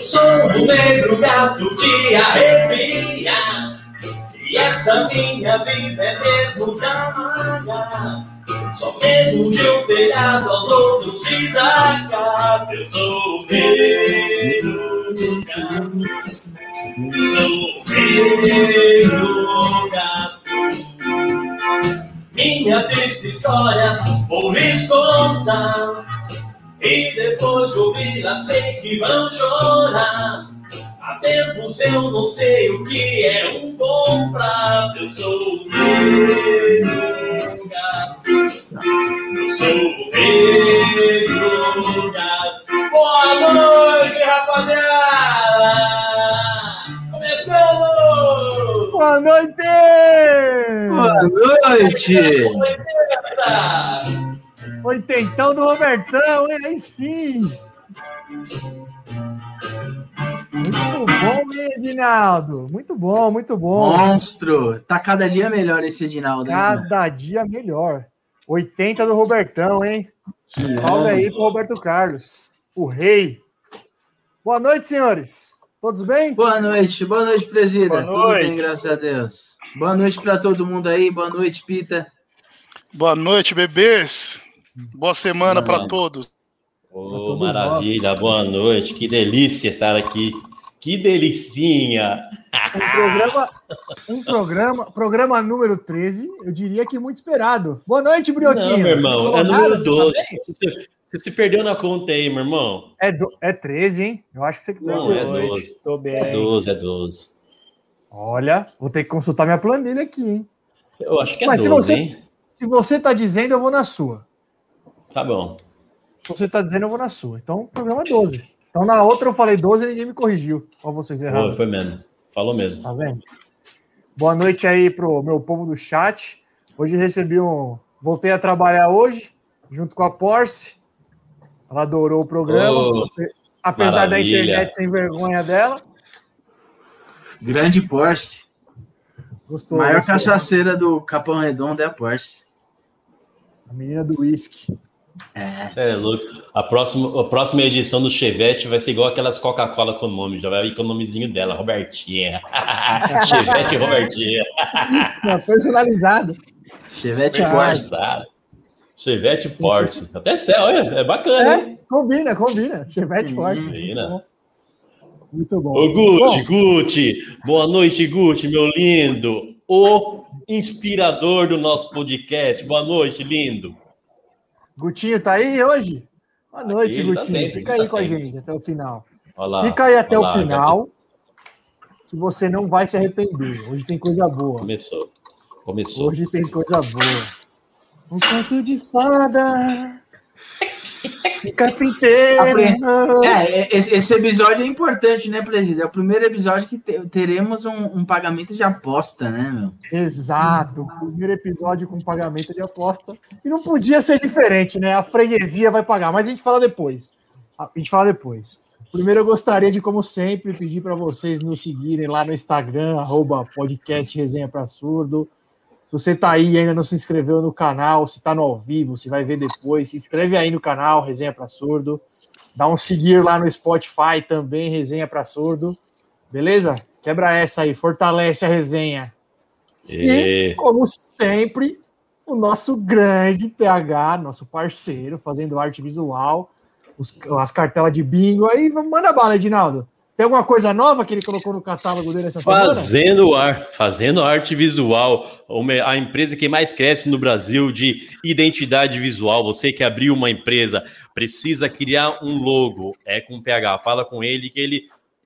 Sou um negro gato que arrepia E essa minha vida é mesmo trabalha Só mesmo de um telhado aos outros se sacar Eu sou um negro gato Sou negro gato. Minha triste história vou lhes contar. E depois de ouvi-la, sei que vão chorar. Há tempos eu não sei o que é um bom prato. Eu sou o gato. Eu sou o do gato. Boa noite, rapaziada! Começando! Boa noite! Boa noite! Oitentão do Robertão, hein? Aí sim! Muito bom, hein, Edinaldo? Muito bom, muito bom. Monstro! Tá cada dia melhor esse Edinaldo. Cada dia melhor. 80 do Robertão, hein? Salve aí pro Roberto Carlos, o rei. Boa noite, senhores. Todos bem? Boa noite, boa noite, presida. Boa Tudo noite. bem, graças a Deus. Boa noite pra todo mundo aí, boa noite, Pita. Boa noite, bebês. Boa semana para todos. Ô, todos maravilha, boa noite, que delícia estar aqui. Que delicinha! Um programa, um programa, programa número 13, eu diria que muito esperado. Boa noite, Brioquinho. Não, meu irmão, é número nada, você tá 12. bem? Você, você se perdeu na conta aí, meu irmão. É, do, é 13, hein? Eu acho que você que Não, é 12. Tô bem. É 12, é 12. Olha, vou ter que consultar minha planilha aqui, hein? Eu acho que é Mas se 12, você- hein? Se você tá dizendo, eu vou na sua. Tá bom. Se você tá dizendo, eu vou na sua. Então, programa 12. Então, na outra eu falei 12 e ninguém me corrigiu. Ó, vocês erraram. foi mesmo. Falou mesmo. Tá vendo? Boa noite aí pro meu povo do chat. Hoje recebi um. Voltei a trabalhar hoje, junto com a Porsche. Ela adorou o programa. Ô, apesar da maravilha. internet sem vergonha dela. Grande Porsche. Gostou. Maior gostou. cachaceira do Capão Redondo é a Porsche. A menina do uísque. É. Você é louco. A próxima, a próxima edição do Chevette vai ser igual aquelas Coca-Cola com nome. Já vai vir com o nomezinho dela, Robertinha. Chevette Robertinha. Não, personalizado. Chevette. Forçado. Chevette Sim, Porsche. Até céu, olha, é bacana, hein? É, combina, combina. Chevette Hum, Forte. combina. Muito bom. Ô, Gucci, Bom, Gucci. Boa noite, Gucci, meu lindo. O inspirador do nosso podcast. Boa noite, lindo. Gutinho tá aí hoje? Boa noite, ele tá Gutinho. sempre, Fica ele aí tá com a sempre. gente até o final. Olha lá. Fica aí até olha o final, que você não vai se arrepender. Hoje tem coisa boa. Começou. Começou. Hoje tem coisa boa. Um conto de fada. Carpinteiro. É, esse, episódio é importante, né, presida? É o primeiro episódio que te- teremos um, um pagamento de aposta, né, meu? Exato. Primeiro episódio com pagamento de aposta. E não podia ser diferente, né? A freguesia vai pagar, mas a gente fala depois. A gente fala depois. Primeiro, eu gostaria de, como sempre, pedir para vocês nos seguirem lá no Instagram, arroba podcast Resenha para Surdo. Se você está aí e ainda não se inscreveu no canal, se está no ao vivo, se vai ver depois, se inscreve aí no canal Resenha para Surdo. Dá um seguir lá no Spotify também, Resenha para Surdo. Beleza? Quebra essa aí, fortalece a resenha. E... Como sempre, o nosso grande PH, nosso parceiro, fazendo arte visual, os- as cartelas de bingo aí, manda bala, Edinaldo. Tem alguma coisa nova que ele colocou no catálogo dele essa semana? Fazendo, ar, fazendo arte visual, a empresa que mais cresce no Brasil de identidade visual. Você que abriu uma empresa, precisa criar um logo, é com o PH. Fala com ele que ele,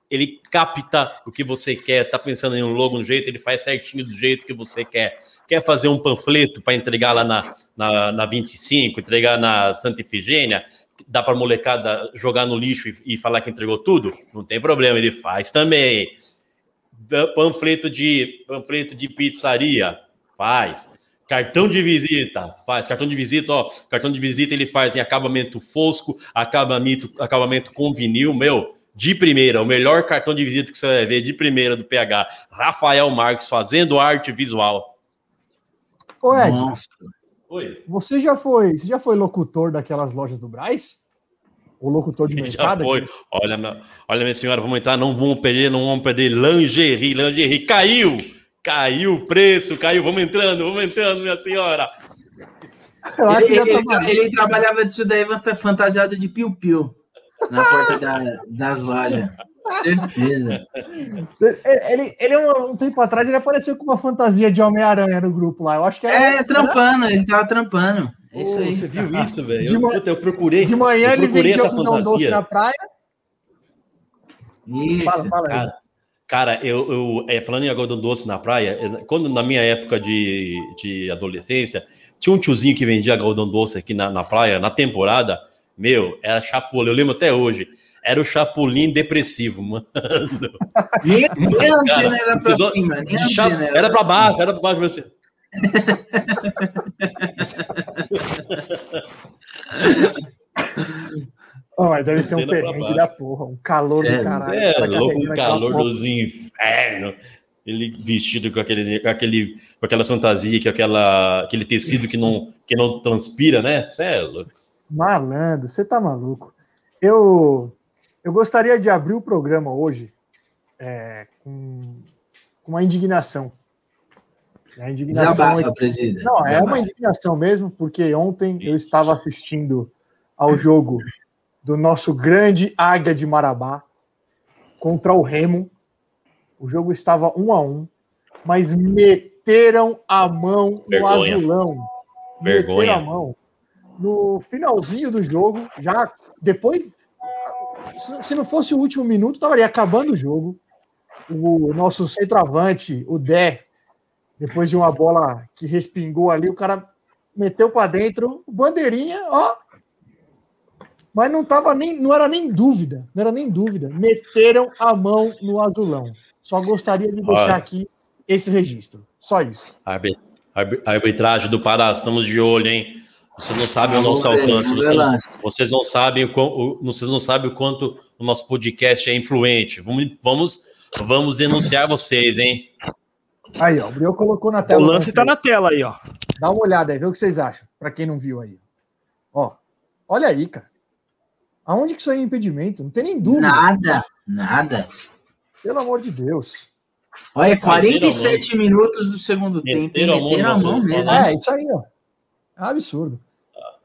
ele capta o que você quer. Tá pensando em um logo no jeito, ele faz certinho do jeito que você quer. Quer fazer um panfleto para entregar lá na, na, na 25, entregar na Santa Ifigênia? Dá para molecada jogar no lixo e, e falar que entregou tudo? Não tem problema, ele faz também da- panfleto de panfleto de pizzaria, faz. Cartão de visita, faz. Cartão de visita, ó, cartão de visita ele faz em acabamento fosco, acabamento, acabamento com vinil, meu, de primeira, o melhor cartão de visita que você vai ver de primeira do PH, Rafael Marques fazendo arte visual. Ô, Ed, Monstro. Oi. você já foi, você já foi locutor daquelas lojas do Braz? O locutor de Já mercado. foi. Olha, minha- olha, minha senhora, vamos entrar, não vamos perder, não vamos perder. Lingerie, lingerie, caiu! Caiu o preço, caiu. Vamos entrando, vamos entrando, minha senhora. Eu acho que Ele, já ele- trabalhou. ele trabalhava disso daí fanta- fantasiado de piu-piu na porta da- das lojas. Certeza. Ele, ele um, um tempo atrás, ele apareceu com uma fantasia de Homem-Aranha no grupo lá. Eu acho que era. É, trampando, ele tava trampando. É isso aí. você viu isso, velho? Eu, eu procurei. De manhã eu ele procurei vendia essa algodão doce na praia. Isso. Fala, fala aí. Cara, cara eu, eu é, falando em algodão doce na praia, é, quando na minha época de, de adolescência, tinha um tiozinho que vendia algodão doce aqui na, na praia, na temporada, meu, era chapulim, eu lembro até hoje. Era o chapulim depressivo, mano. Nem, a era pra episódio cima. Nem cha- Era pra baixo, era pra baixo. mas- Oh, mas deve ser um perrengue da porra. Um calor É, do caralho. É, louco, aquela calor dos infernos. Ele vestido com aquele, com aquele, com aquela fantasia, com aquela, aquele tecido que não, que não transpira, né? Cê é louco. Malandro, você tá maluco. Eu, eu gostaria de abrir o programa hoje é, com, com uma indignação. A indignação Desabafa, presida. Não, é uma indignação mesmo, porque ontem eu estava assistindo ao jogo do nosso grande Águia de Marabá contra o Remo. O jogo estava um a um, mas meteram a mão no Vergonha. azulão. Vergonha. Meteram a mão. No finalzinho do jogo, já depois. Se não fosse o último minuto, estaria acabando o jogo. O nosso centroavante, o Dé, depois de uma bola que respingou ali, o cara meteu para dentro, bandeirinha, ó. Mas não tava nem, não era nem dúvida, não era nem dúvida. Meteram a mão no azulão. Só gostaria de deixar Olha. aqui esse registro. Só isso. Arbi- arbi- Arbitragem do Pará, estamos de olho, hein? Você não sabe o nosso alcance, vamos você ver não- vocês não sabem o, o- vocês não sabem o quanto o nosso podcast é influente. Vamos, vamos, vamos denunciar vocês, hein? Aí, ó, o Brioco colocou na O tela. lance tá na tela aí, ó. Dá uma olhada aí, vê o que vocês acham, para quem não viu aí. Ó, olha aí, cara. Aonde que isso aí é impedimento? Não tem nem dúvida. Nada, nada. Pelo amor de Deus. Olha, Meteram a 47 minutos do segundo tempo. Meteram a mão mesmo. É, isso aí, ó. Absurdo.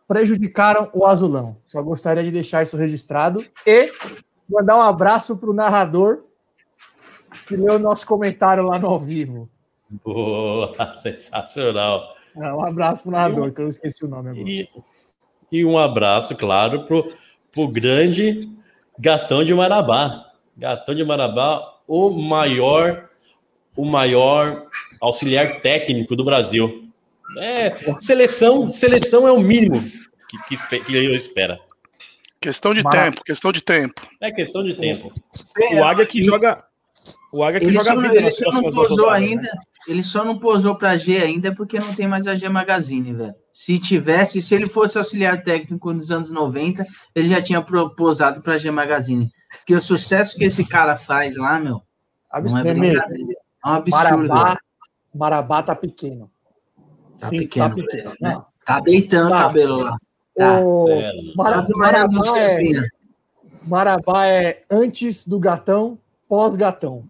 Prejudicaram o azulão. Só gostaria de deixar isso registrado e mandar um abraço pro narrador que leu o nosso comentário lá no ao vivo. Boa, sensacional. É, um abraço pro narrador, que eu esqueci o nome agora. E, e um abraço, claro, pro, pro grande Gatão de Marabá. Gatão de Marabá, o maior, o maior auxiliar técnico do Brasil. É, seleção, seleção é o mínimo que, que, que eu espero. Questão de tempo, questão de tempo. É questão de tempo. O Águia que joga. O Águia que Ele joga só, vida ele só não posou rodadas, ainda. né? Ele só não posou pra G ainda porque não tem mais a G Magazine, velho. Se tivesse, se ele fosse auxiliar técnico nos anos 90, ele já tinha posado pra G Magazine. Porque o sucesso que esse cara faz lá, meu, não é. É um absurdo. Marabá. Marabá tá pequeno. Tá Sim, pequeno, tá pequeno. né? Não. Tá deitando Tá. o cabelo lá. Tá. O no Marabá, é, chapinha. Marabá é antes do gatão, pós-gatão.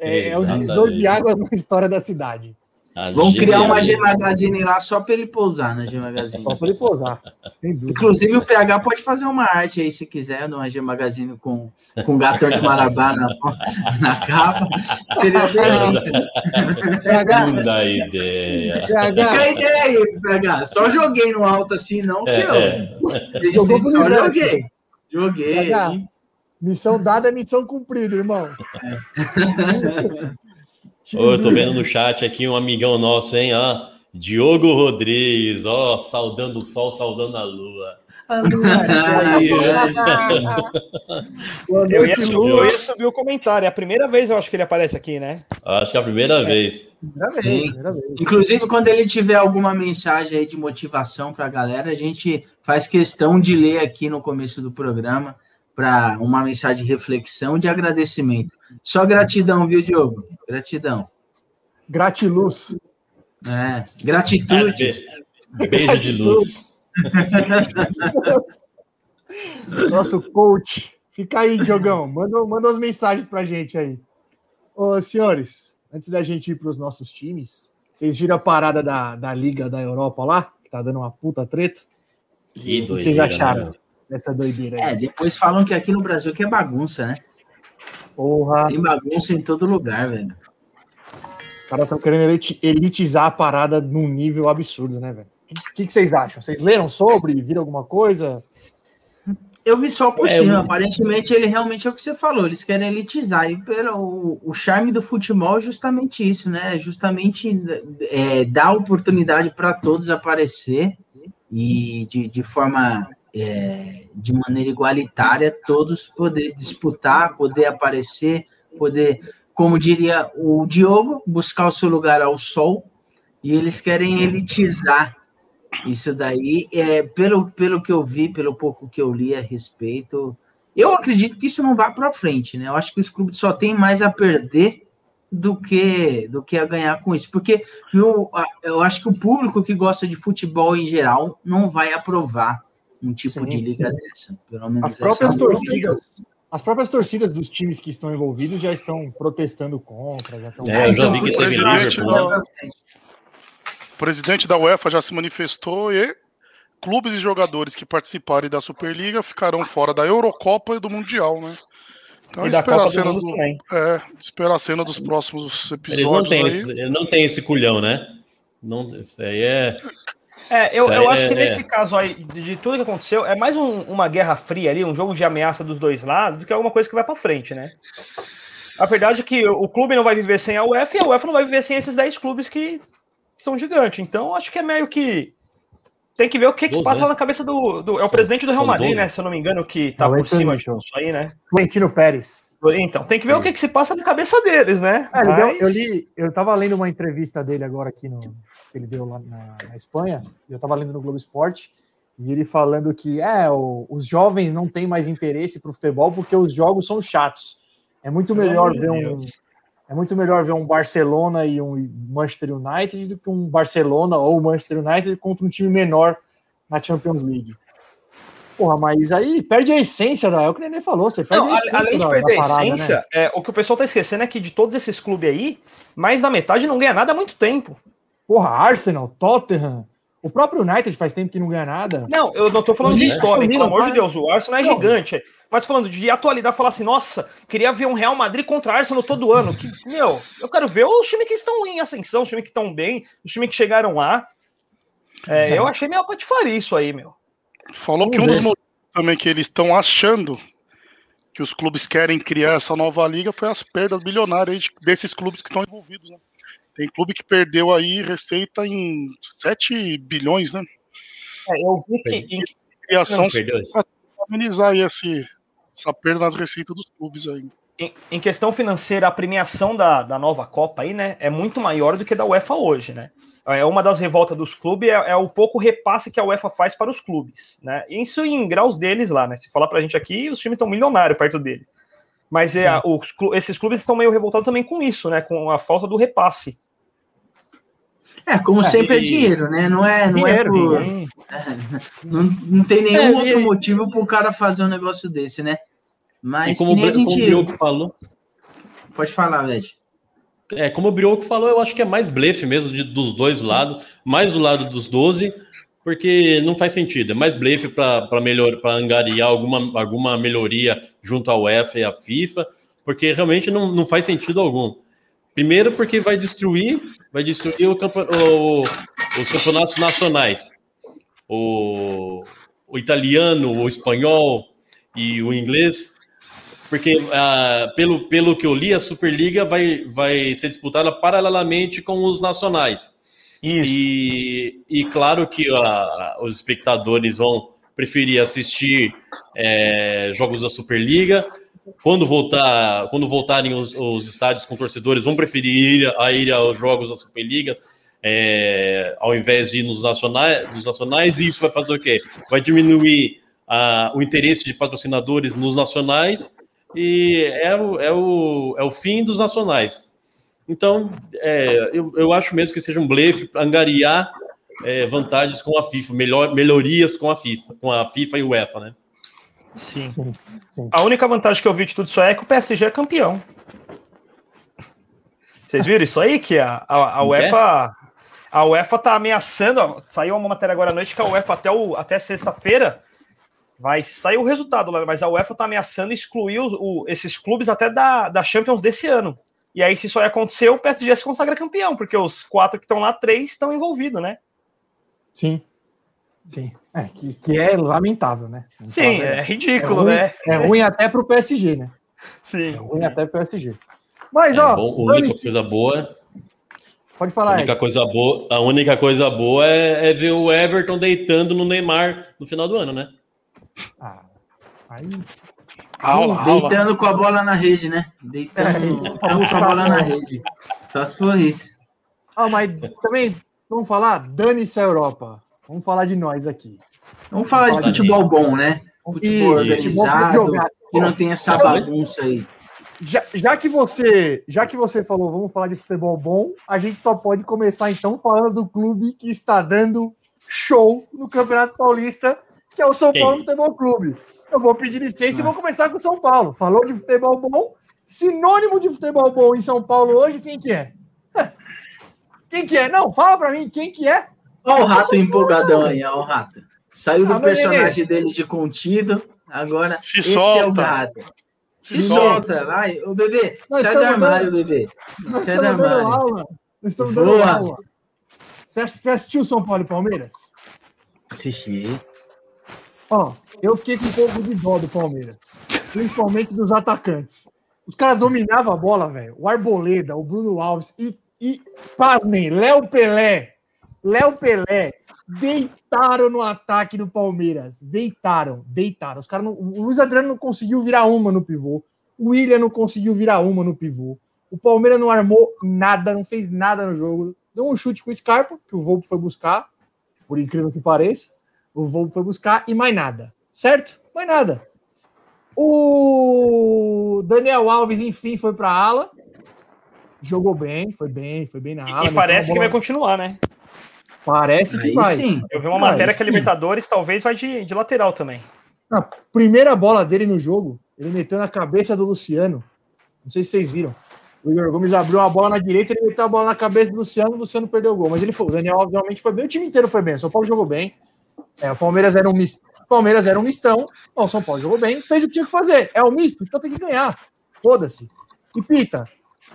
É, é Exatamente. divisor de águas na história da cidade. A Vamos criar uma G. Magazine lá só pra ele pousar na G Magazine. Só para ele pousar. Sem dúvida. Inclusive o PH pode fazer uma arte aí, se quiser, numa G Magazine com, com gatão de Marabá na, na capa. Seria bem PH, Não dá ideia. Fica a PH, ideia aí, PH. Só joguei no alto assim, não, que É, eu. é. Eu Jogou pro só joguei. Joguei. PH, missão dada é missão cumprida, irmão. Ô, eu tô vendo no chat aqui um amigão nosso, hein? Ó, Diogo Rodrigues, ó, saudando o sol, saudando a lua. A lua Eu ia, subir, eu ia subir o comentário. É a primeira vez eu acho que ele aparece aqui, né? Acho que é a primeira vez. Primeira vez, primeira vez. Inclusive, quando ele tiver alguma mensagem aí de motivação para a galera, a gente faz questão de ler aqui no começo do programa para uma mensagem de reflexão, de agradecimento. Só gratidão, viu, Diogo? Gratidão. Gratiluz. É, gratitude. Be- Beijo de luz. Nosso coach. Fica aí, Diogão. Manda, manda umas mensagens pra gente aí. Ô, senhores, antes da gente ir pros nossos times, vocês viram a parada da, da Liga da Europa lá? Que tá dando uma puta treta? Que o que vocês doideira, acharam né? dessa doideira aí? É, depois falam que aqui no Brasil que é bagunça, né? Porra, Tem bagunça em todo lugar, velho. os caras estão querendo eliti- elitizar a parada num nível absurdo, né, velho? O que, que vocês acham? Vocês leram sobre? Viram alguma coisa? Eu vi só por É, cima. eu- Aparentemente, ele realmente é o que você falou. Eles querem elitizar. E pelo, o, o charme do futebol é justamente isso, né? Justamente é, dar oportunidade para todos aparecer e de, de forma é, de maneira igualitária, todos poder disputar, poder aparecer, poder, como diria o Diogo, buscar o seu lugar ao sol. E eles querem elitizar isso daí, é, pelo, pelo que eu vi, pelo pouco que eu li a respeito, eu acredito que isso não vai para frente, né? Eu acho que os clubes só têm mais a perder do que do que a ganhar com isso, porque eu, eu acho que o público que gosta de futebol em geral não vai aprovar um tipo Sim. de liga dessa, pelo menos As próprias a torcidas, as próprias torcidas dos times que estão envolvidos já estão protestando contra, já estão. É, eu já vi que teve Liverpool, não frente. O presidente da UEFA já se manifestou e clubes e jogadores que participarem da Superliga ficarão fora da Eurocopa e do Mundial, né? Então E da espera a Copa do cena do, é, a cena dos próximos Eles não episódios têm aí. esse, não tem esse culhão, né? Não, isso aí é. É, eu, eu acho que é- nesse caso aí, de, de tudo que aconteceu, é mais um- uma guerra fria ali, um jogo de ameaça dos dois lados, do que alguma coisa que vai pra frente, né? A verdade é que o clube não vai viver sem a UEFA e a UEFA não vai viver sem esses 10 clubes que são gigantes. Então, acho que é meio que. Tem que ver o que, que passa né? lá na cabeça do. do- é o presidente do Real Madrid, né? Se eu não me engano, que tá por cima não de tô. tudo isso aí, né? Florentino Pérez. Então, tem que ver o que, que se passa na cabeça deles, né? É, Mas- eu li, eu tava lendo uma entrevista dele agora aqui no que ele deu lá na, na Espanha, eu tava lendo no Globo Esporte, e ele falando que é, o- os jovens não têm mais interesse pro futebol porque os jogos são chatos. É muito Pelo melhor ver um é muito melhor ver um Barcelona e um Manchester United do que um Barcelona ou Manchester United contra um time menor na Champions League. Porra, mas aí perde a essência da. É o que o Nenê falou, você perde Não, a a- essência além de da- perder da a parada, né? essência, é, o que o pessoal tá esquecendo é que de todos esses clubes aí, mais da metade não ganha nada há muito tempo. Porra, Arsenal, Tottenham, o próprio United faz tempo que não ganha nada. Não, eu não tô falando de história, pelo amor de. Deus, o Arsenal é Não. gigante. Mas tô falando de atualidade, falar assim, nossa, queria ver um Real Madrid contra Arsenal todo ano. Que, meu, eu quero ver os times que estão em ascensão, os times que estão bem, os times que chegaram lá. É, eu achei meio patifaria isso aí, meu. Falou Vamos que um dos ver. motivos também que eles estão achando que os clubes querem criar essa nova liga foi as perdas bilionárias desses clubes que estão envolvidos, né? Tem clube que perdeu aí receita em 7 bilhões, né? É, eu vi que em, Criação para amenizar aí esse, essa perda nas receitas dos clubes aí. em- em questão financeira, a premiação da, da nova Copa aí, né, é muito maior do que da UEFA hoje, né? É uma das revoltas dos clubes é, é o pouco repasse que a UEFA faz para os clubes, né? Isso em graus deles lá, né? Se falar pra gente aqui, os times estão milionários perto deles. Mas é, os esses clubes estão meio revoltados também com isso, né? Com a falta do repasse. É, como É, sempre é e- dinheiro, né? Não é, não é Dinheiro, por, Hum, não, não tem nenhum É, e- outro motivo para o cara fazer um negócio desse, né? Mas E como, o Bri- como o gente... Brioco falou, Pode falar, Ved. é, como o Brioco falou, eu acho que é mais blefe mesmo de- dos dois lados, mais do lado dos 12, porque não faz sentido. É mais blefe para melhor, para angariar alguma, alguma melhoria junto à UEFA e à FIFA, porque realmente não, não faz sentido algum. Primeiro, porque vai destruir, vai destruir o campe- o- os campeonatos nacionais. O, o italiano, o espanhol e o inglês, porque ah, pelo, pelo que eu li, a Superliga vai, vai ser disputada paralelamente com os nacionais. isso. E, e claro que ah, os espectadores vão preferir assistir eh, jogos da Superliga. Quando, voltar, quando voltarem os, os estádios com torcedores, vão preferir ir, a ir aos jogos da Superliga eh, ao invés de ir nos nacionais, dos nacionais. E isso vai fazer o quê? Vai diminuir ah, o interesse de patrocinadores nos nacionais e é o, é o, é o fim dos nacionais. Então, é, eu, eu acho mesmo que seja um blefe angariar é, vantagens com a FIFA, melhor, melhorias com a FIFA, com a FIFA e o UEFA, né? Sim. Sim, sim. A única vantagem que eu vi de tudo isso aí é que o PSG é campeão. Vocês viram isso aí? Que a, a, a quê? UEFA. A UEFA tá ameaçando. ó, Saiu uma matéria agora à noite que a UEFA até, o- até sexta-feira vai sair o resultado lá, mas a UEFA tá ameaçando excluir o- o- esses clubes até da, da Champions desse ano. E aí, se isso aí acontecer, o PSG se consagra campeão, porque os quatro que estão lá, três estão envolvidos, né? Sim. Sim. É, que, que é lamentável, né? A Sim, é verdade. ridículo, ruim, né? É ruim até pro PSG, né? É Sim. ruim até pro PSG. Mas, É ó, bom, a única coisa boa, pode a falar, única Ed. coisa boa, a única coisa boa é, é ver o Everton deitando no Neymar no final do ano, né? Ah, aí, Aula, aula. Deitando com a bola na rede, né? Deitando, É, isso. com a bola na rede. Só se for isso. Ah, mas também, vamos falar, dane-se a Europa. Vamos falar de nós aqui. Vamos falar de futebol bom, né? Futebol Isso, organizado, que não tem essa bagunça aí. Já, já que você, já que você falou, vamos falar de futebol bom, a gente só pode começar então falando do clube que está dando show no Campeonato Paulista, que é o São Quem? Paulo Futebol Clube. Eu vou pedir licença e vou começar com o São Paulo. Falou de futebol bom, sinônimo de futebol bom em São Paulo hoje, quem que é? Quem que é? Não, fala pra mim, quem que é? Olha o rato empolgadão aí, ó, o rato. Saiu do Ah, personagem dele de contido, agora Se esse solta. é o rato. Se Se solta. solta, vai. Ô, bebê, Nós sai do armário, bebê. Nós Sai do estamos dando armário. aula. Nós estamos dando Boa. aula. Você você assistiu São Paulo e Palmeiras? Assisti. Ó, eu fiquei com um pouco de dó do Palmeiras. Principalmente dos atacantes. Os caras dominavam a bola, velho. O Arboleda, o Bruno Alves e, e pasmem, Léo Pelé. Léo Pelé deitaram no ataque do Palmeiras. Deitaram, deitaram. Os caras não- o Luiz Adriano não conseguiu virar uma no pivô. O William não conseguiu virar uma no pivô. O Palmeiras não armou nada, não fez nada no jogo. Deu um chute com o Scarpa, que o Volpe foi buscar, por incrível que pareça. O Volpe foi buscar e mais nada. Certo? Mais nada. O Daniel Alves, enfim, foi para a ala. Jogou bem, foi bem, foi bem na ala. E parece que vai continuar, né? Parece que Aí vai. sim. Eu vi uma Ah, matéria que a sim. Libertadores talvez vai de, de lateral também. Na primeira bola dele no jogo, ele meteu na cabeça do Luciano. Não sei se vocês viram. O Igor Gomes abriu uma bola na direita, ele meteu a bola na cabeça do Luciano, o Luciano perdeu o gol. Mas ele foi, o Daniel Alves realmente foi bem, o time inteiro foi bem. O São Paulo jogou bem. É, o Palmeiras era um misto. O Palmeiras era um mistão. Ó, o São Paulo jogou bem, fez o que tinha que fazer. É o misto, então tem que ganhar. Foda-se. E Pita,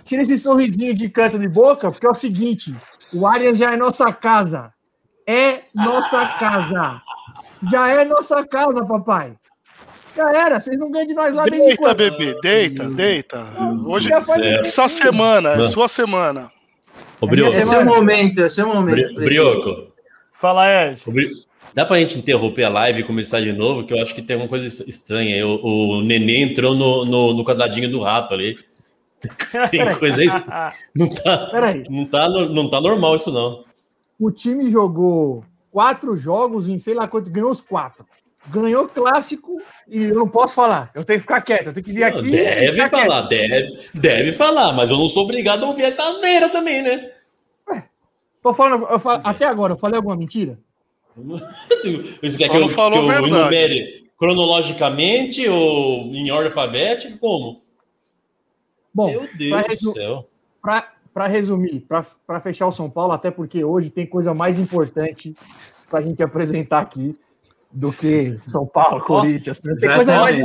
tira esse sorrisinho de canto de boca, porque é o seguinte: o Arias já é nossa casa. É nossa casa. Já é nossa casa, papai. Já era, vocês não ganham de nós lá desde Deita, quando? bebê, deita, deita. Hoje Já faz é só semana, é sua semana. Ô, Brioco, Esse é o momento, esse é o momento. Bri- Brioco, Fala, Ed. Bri- dá pra gente interromper a live e começar de novo? Que eu acho que tem alguma coisa es- estranha. O, o Nenê entrou no, no, no quadradinho do rato ali. Tem coisa aí. Não tá, Peraí, não, tá, não tá normal isso, não. o time jogou quatro jogos em sei lá quanto, ganhou os quatro. Ganhou clássico e eu não posso falar. Eu tenho que ficar quieto, eu tenho que vir aqui. deve falar, deve, deve falar, mas eu não sou obrigado a ouvir essa asneira também, né? quieto. Tô falando, eu falo- até agora, eu falei alguma mentira? Você quer que eu, não falou que eu enumere cronologicamente ou em ordem alfabética? Como? Bom, Meu Deus pra do resu- céu. para resumir, para fechar o São Paulo, até porque hoje tem coisa mais importante para a gente apresentar aqui do que São Paulo, Corinthians. né? Tem coisa mais.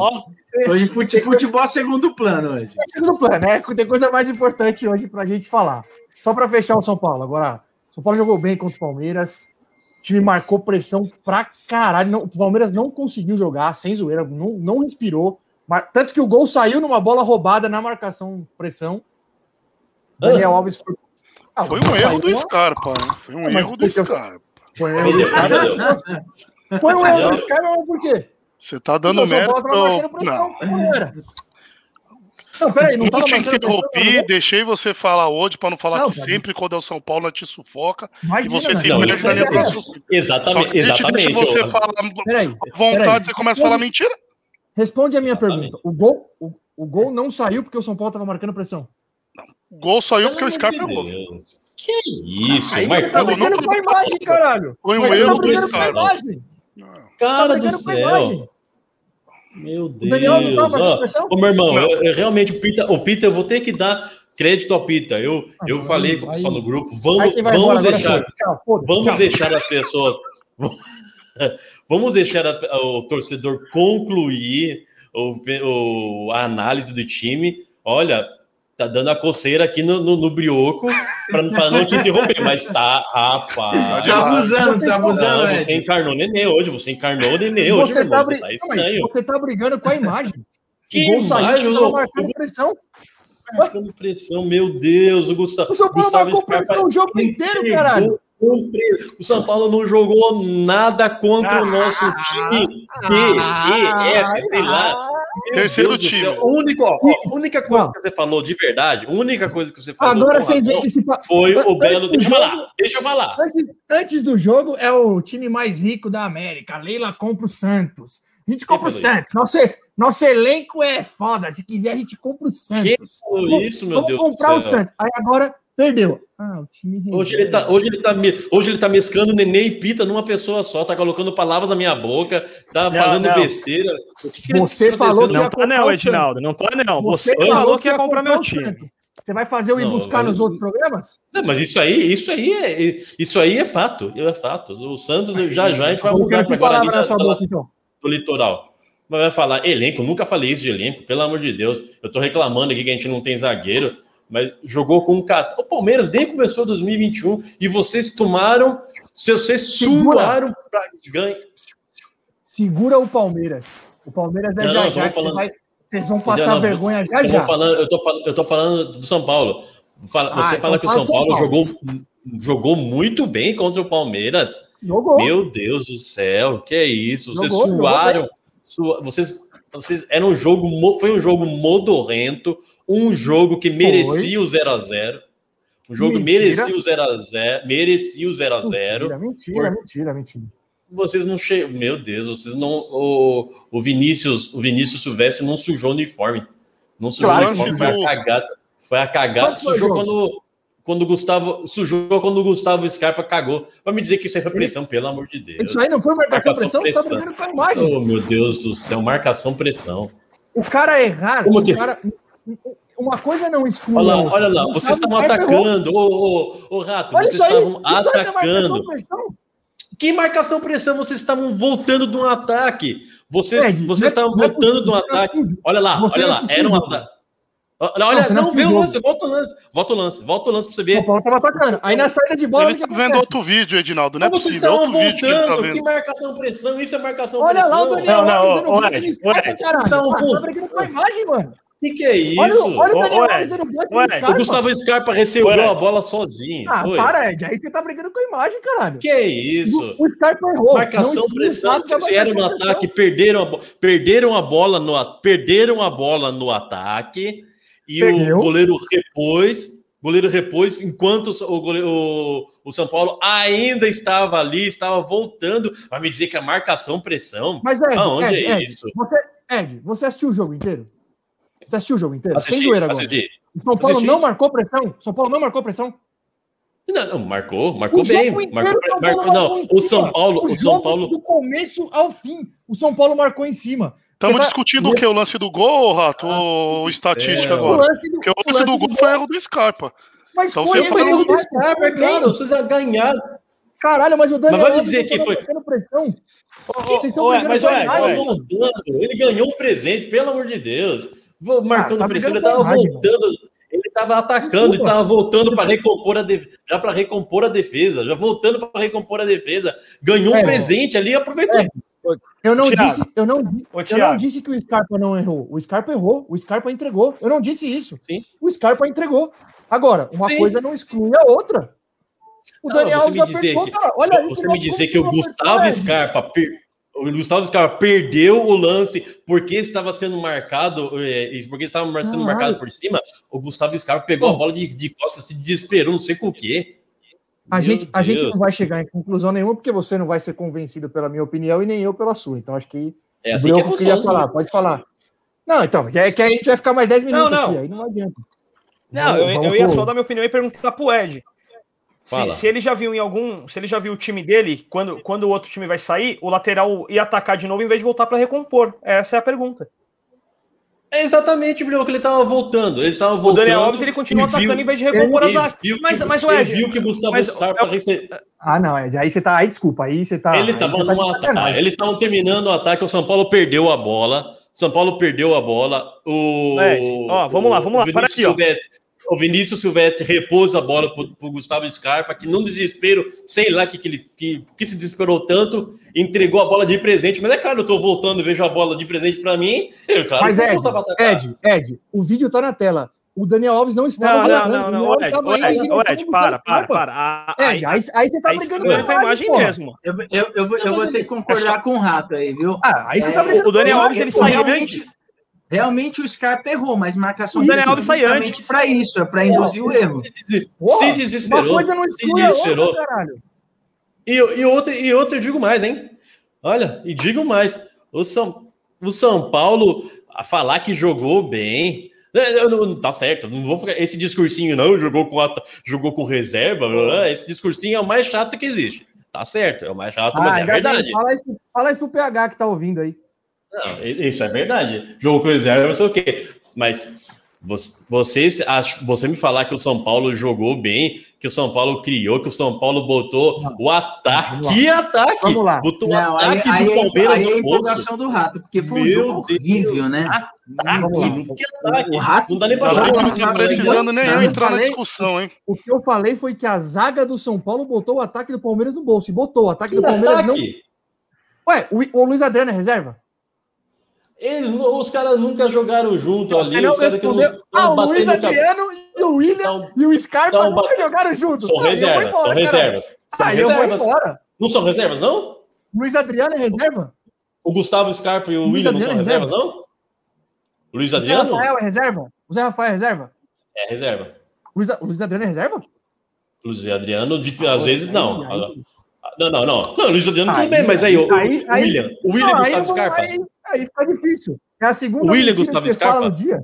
Hoje fute- futebol é segundo plano hoje. segundo plano, né? Tem coisa mais importante hoje para a gente falar. Só para fechar o São Paulo. Agora, São Paulo jogou bem contra o Palmeiras. O time marcou pressão pra caralho. Não- o Palmeiras não conseguiu jogar, sem zoeira, não, não respirou. Tanto que o gol saiu numa bola roubada na marcação pressão. Daniel Alves foi. Ah, Foi um erro saiu do Scarpa. né? Foi um erro do Scarpa. Foi um erro do Scarpa. Foi um erro do Scarpa, mas por quê? Você tá dando mérito. Pro- Não, não era. Não, peraí, não não tava te interrompi, não. deixei você falar hoje pra não falar Não, que cara. sempre quando é o São Paulo te sufoca e Imagina, você se perde na. Só Exatamente, gente deixa exatamente. você falar à vontade, peraí. você começa a falar mentira. Responde a minha Exatamente. pergunta. O gol, o, o gol não saiu porque o São Paulo estava marcando pressão. O gol saiu porque o Scarpa errou. Deus. Que isso, Aí marcou você tá brigando com a imagem, caralho. Foi um erro tá do brigando com a Scarpa. imagem. Não. Tá cara do brigando com a céu. imagem. Meu Deus. Daniel não marcando ó. pressão? Ô, meu irmão, eu- eu realmente o Pita, o Pita, eu vou ter que dar crédito ao Pita. Eu, eu Ah, falei com o pessoal no grupo, vamos, embora vamos agora deixar, eu. Tchau, vamos tchau. deixar as pessoas, vamos deixar a- o torcedor concluir o, o- a análise do time. Olha, tá dando a coceira aqui no, no, no brioco para não te interromper, mas tá, rapaz. Tá abusando, tá abusando, Não, Ed. você encarnou o Nenê hoje, você encarnou o Nenê hoje, Você irmão, tá, você tá estranho. você tá brigando com a imagem. Que o gol saiu, imagem, ô, marcando pressão. Marcando pressão, meu Deus, o Gustavo. O São Paulo Gustavo marcou Scarpa pressão o jogo inteiro, entregou caralho. O São Paulo não jogou nada contra o nosso time D, E, F, sei lá. Meu Terceiro Deus time. a única coisa Não. que você falou de verdade, a única coisa que você falou Agora vocês que esse pa- foi o Belo. do Deixa eu falar, deixa eu falar. Antes, antes do jogo, é o time mais rico da América. Leila compra o Santos. A gente compra o Santos. Nosso, nosso elenco é foda. Se quiser, a gente compra o Quem Santos. falou Vamos- isso, meu Vamos Deus comprar do o? Santos. Aí agora perdeu. Ah, o time Hoje ele, tá, hoje, ele tá, hoje ele tá mesclando Nenê e Pita numa pessoa só, tá colocando palavras na minha boca, tá Não, falando não. besteira. O que que Você tá falou que Não ia tá comprar não, o Edinaldo. Não tá não. Você, Você falou que ia comprar meu time. Você vai fazer o ir Não, buscar mas- nos outros programas? Não, mas isso aí, isso aí é, isso aí é fato, é fato. O Santos já já a gente vai Vou mudar para Guarani na sua da- boca, então. do litoral. Mas vai falar elenco, nunca falei isso de elenco, pelo amor de Deus. Eu tô reclamando aqui que a gente não tem zagueiro, mas jogou com um cat... O Palmeiras nem começou 2021 e vocês tomaram, vocês Segura. suaram para ganhar. Segura o Palmeiras. O Palmeiras é Não, já não, já. falando- vai- Vocês vão passar não, vergonha já Eu, já. falando, eu, tô falando, eu tô falando do São Paulo. Fala- Ah, você então fala que o São Paulo, Paulo. jogou, jogou muito bem contra o Palmeiras. Jogou. Meu Deus do céu, que é isso? Vocês Jogou, jogou suaram. sua- vocês, vocês era um jogo, foi um jogo modorrento, um jogo que merecia o 0 a 0 Um jogo que merecia o 0 a 0 merecia o 0 a 0 Mentira, mentira, mentira, mentira. Vocês não chegam. Meu Deus, vocês não. O, o Vinícius, o Vinícius Silvestre não sujou o uniforme. Não sujou Claro o uniforme, foi a cagada. Foi a cagada. Foi Sujou quando, quando o Gustavo. Sujou quando o Gustavo Scarpa cagou. Vai me dizer que isso aí foi pressão, pelo amor de Deus. Isso aí não foi marcação Marcação pressão, você tá pressão. brigando com a imagem. Oh, meu Deus do céu, marcação pressão. O cara errar, Como o que- cara- uma coisa não exclui. Olha lá, olha lá, vocês estavam atacando. Ô, ô, ô, Rato, Olha vocês estavam é marcação atacando. pressão. Que marcação pressão? Vocês estavam voltando de um ataque. Vocês, Ed, vocês é- estavam é voltando de um ataque. Olha lá, olha lá. Era um ataque. Olha, olha, você não não, assistiu vê o o jogo. lance, volta o lance, volta o lance, volta o lance pra você ver. São Paulo tava atacando. Aí na saída de bola, Ele o tá vendo outro vídeo, Edinaldo. Não é Mas vocês possível. Estavam outro vídeo que tá voltando. Que marcação pressão? Isso é marcação Olha pressão. lá o Daniel Não, não, Alves dando bote caralho. Então, tá brigando com a imagem, mano. Que que é isso? Olha, o- olha o Daniel ô, Alves dando bote de Ed. O. Gustavo Scarpa recebeu Olha. a bola sozinho. Ah, foi. para, Ed. Aí você tá brigando com a imagem, caralho. Que é isso? O Scarpa errou. Marcação, Não o pressão, vocês vieram no ataque, perderam a, bo- perderam a bola no a- perderam a bola no ataque e o goleiro repôs, goleiro repôs enquanto o, goleiro, o, o São Paulo ainda estava ali, estava voltando. Vai me dizer que a marcação pressão? Mas, Ed, Aonde Ed, é Ed, isso? Você, Ed, você assistiu o jogo inteiro? Você assistiu o jogo inteiro? Sem Assisti, zoeira agora. assisti. O São Paulo assisti. não marcou pressão? São Paulo não marcou pressão? Não, não, marcou, marcou O bem. inteiro, Marcou, São marcou- marcou não, o. São Paulo, o São jogo Paulo Do começo ao fim, o São Paulo marcou em cima. Estamos tá- discutindo o que? O lance do gol, Rato? Ou estatística céu. O agora? lance do, Porque o o lance do gol foi erro do Scarpa. Mas Então foi foi do erro do Scarpa, é claro, vocês ganharam. Caralho, mas o Daniel Mas vai me Alves dizer não que tava foi- pressão. Vocês estão ô, brigando mas, com a ô, Ed, imagem, ô, Ele Ed, tava voltando, ele ganhou um presente, pelo amor de Deus. Vou marcando tá presente, ele brigando com estava a imagem, voltando, ele estava atacando, ele estava voltando para recompor a defesa, já para recompor a defesa, já voltando para recompor a defesa. Ganhou um É, presente ali, aproveitou. É. Eu não Thiago. disse, eu não, Ô, eu não disse que o Scarpa não errou. O Scarpa errou, o Scarpa entregou. Eu não disse isso. Sim. O Scarpa entregou. Agora, uma Sim. coisa não exclui a outra. O Não, Daniel Alves me dizer apertou, que- cara. Olha aí, Você me dizer como que o Gustavo. Scarpa, o Gustavo Scarpa perdeu o lance porque estava sendo marcado, é, porque estava sendo Caralho. marcado por cima. O Gustavo Scarpa pegou a bola de, de costas, se desesperou, não sei com o quê. A Meu gente, a gente não vai chegar em conclusão nenhuma, porque você não vai ser convencido pela minha opinião e nem eu pela sua. Então, acho que É o assim que é Brioco queria gostoso. falar. Pode falar. Não, então, que, que a gente vai ficar mais 10 minutos Não, não. aqui, aí não adianta. Não, Vamos- eu, vamos eu ia só dar minha opinião e perguntar pro Ed. Se, se ele já viu em algum. Se ele já viu o time dele, quando, quando o outro time vai sair, o lateral ia atacar de novo em vez de voltar para recompor. Essa é a pergunta. É exatamente, Bruno, que ele tava voltando. Ele estava O voltando. Daniel Alves ele continua e viu- atacando em vez de recompor a ele zaga. viu Mas, que- mas o ele Ed. viu que o Gustavo mas- Scarpa é- rece- Ah, não, Ed. Aí você tá. Aí, desculpa, aí você tá. Ele aí estava você tá de num ataque. sacanagem. Eles estavam terminando o ataque, o São Paulo perdeu a bola. São Paulo perdeu a bola. O, Ed, ó, vamos lá, vamos lá, o para aqui, ó. Silvestre, o Vinícius Silvestre repôs a bola pro, pro Gustavo Scarpa, que num desespero, sei lá que, que ele que, que se desesperou tanto, entregou a bola de presente. Mas é claro, eu tô voltando e vejo a bola de presente para mim. Eu, claro, Mas Ed. Ed, Ed, o vídeo tá na tela. O Daniel Alves não estava Não, não, não, o não, Ed, em Ed, Ed, para, para, para. A- a- Ed, aí, aí você tá Aí brigando com a imagem porra. mesmo. Eu, eu, eu, vou, eu vou ter que concordar com o Rato aí, viu? Ah, aí você É, tá brigando O Daniel Alves ele saiu antes. Realmente o Scarpa errou, mas marcação O Daniel Alves sai antes. para isso, é para induzir o erro. Se, des- desesperou. coisa não se a desesperou. outra, caralho. E, e, outra, e outra, eu digo mais, hein? Olha, e digo mais. O São, o São Paulo, a falar que jogou bem. eu não- Tá certo, não vou ficar. Esse discursinho, não, jogou com, ata- jogou com reserva. blá, esse discursinho é o mais chato que existe. Tá certo, é o mais chato, mas Ah, é verdade. verdade. Fala isso, fala isso pro PH que tá ouvindo aí. Não, isso é verdade. Jogou com reserva, não sei o quê. Mas você, vocês você me falar que o São Paulo jogou bem, que o São Paulo criou, que o São Paulo botou Não. o ataque. Vamos lá. Que ataque! Vamos lá. Botou Não, o aí, ataque aí, do é- Palmeiras aí é a no bolso. empolgação do Rato, porque foi um Meu jogo horrível, Deus, né? Ataque, Vamos lá. que ataque. O Rato- Não dá nem pra Não, Não, não, não não, precisando nem não, eu não, entrar na falei- discussão, hein? O que eu falei foi que a zaga do São Paulo botou o ataque do Palmeiras no bolso. E botou. O ataque Que do Palmeiras não. ataque? Ué, o, o Luiz Adriano é reserva? Eles, não- os caras nunca jogaram junto ali. Não os caras que não. Ah, o Luiz. Adriano e o William Tão- e o Scarpa tão nunca jogaram juntos. São Ah, reservas, embora, são cara. reservas. São Ah, eu vou reservas. Não são reservas, não? Luiz Adriano é reserva? O Gustavo Scarpa e o Luiz William não Adriano são é reservas, não? O Luiz O Zé Adriano? Rafael é reserva? O Zé Rafael é reserva? É reserva. O Luiz, Luiz Adriano é reserva? Luiz Adriano, de- às vezes, não. Não, não, não. Não, Luiz Adriano tudo bem, mas aí, o, aí- William, o William Não, Gustavo Scarpa. Aí, aí fica difícil. É a segunda William Gustavo que você fala Scarpa? dia.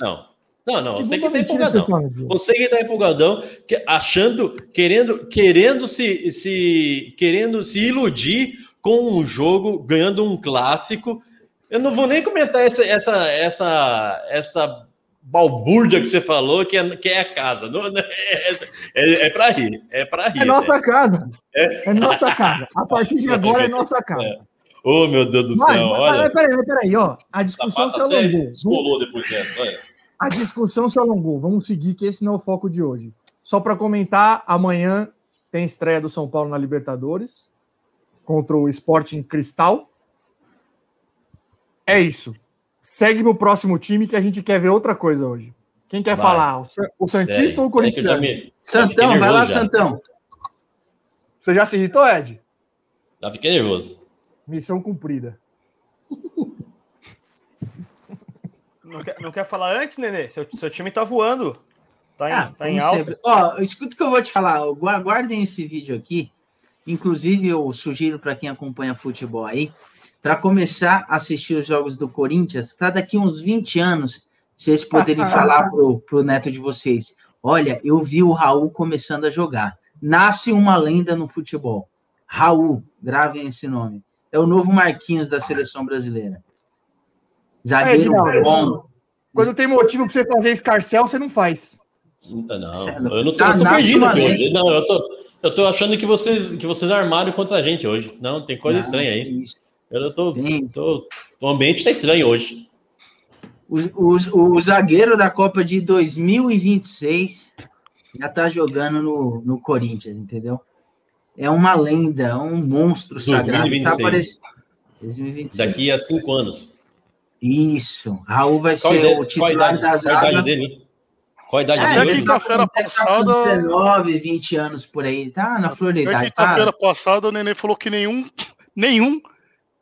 Não. Não, não, você que tá empolgadão. Você que tá empolgadão, que- achando, querendo, querendo se, se, querendo se iludir com um jogo, ganhando um clássico. Eu não vou nem comentar essa, essa, essa, essa balbúrdia que você falou, que é, que é a casa. Não, não, é, é, é para rir, é para rir. É nossa casa. É. É nossa casa. A partir de agora é nossa casa. É. Oh, meu Deus do Mas, céu, mas, olha. peraí, peraí, ó. A discussão se alongou. descolou depois dessa, olha. A discussão se alongou. Vamos seguir, que esse não é o foco de hoje. Só para comentar, amanhã tem estreia do São Paulo na Libertadores contra o Sporting Cristal. É isso. Segue pro próximo time que a gente quer ver outra coisa hoje. Quem quer Vai. falar? O O Santista Sério, ou o Corinthians? me- Santão, vai lá, já. Santão. Você já se irritou, Ed? Já fiquei nervoso. Missão cumprida. Não quer, não quer falar antes, Nenê? Seu, seu time tá voando. Tá em, Ah, tá em alta. sempre. Ó, escuta o que eu vou te falar. ó, gua- Guardem esse vídeo aqui. Inclusive, eu sugiro para quem acompanha futebol aí, para começar a assistir os jogos do Corinthians, para daqui uns 20 anos, vocês poderem falar pro, pro neto de vocês. Olha, eu vi o Raul começando a jogar. Nasce uma lenda no futebol. Raul, gravem esse nome. É o novo Marquinhos da seleção brasileira. Zagueiro Edinaldo. bom. Quando tem motivo para você fazer escarcel, você não faz. Não, Sério? eu não tô, Tá, eu tô nasce perdido aqui hoje. Não, eu tô, eu tô achando que vocês, que vocês armaram contra a gente hoje. Não, tem coisa Não, estranha aí. isso. Eu tô, tô, o ambiente tá estranho hoje. O, o, o zagueiro da Copa de 2026 já tá jogando no, no Corinthians, entendeu? É uma lenda, é um monstro sagrado. 2026. Tá aparecendo. 2026. Daqui a cinco anos. Isso. Raul vai Qual a ser idade, o titular idade, da qual a idade zaga. dele? Qual a idade É, dele? tá- quinta-feira tá passada- 19, 20 anos por aí, tá na flor da Na idade. quinta-feira Para. passada, o Nenê falou que nenhum, nenhum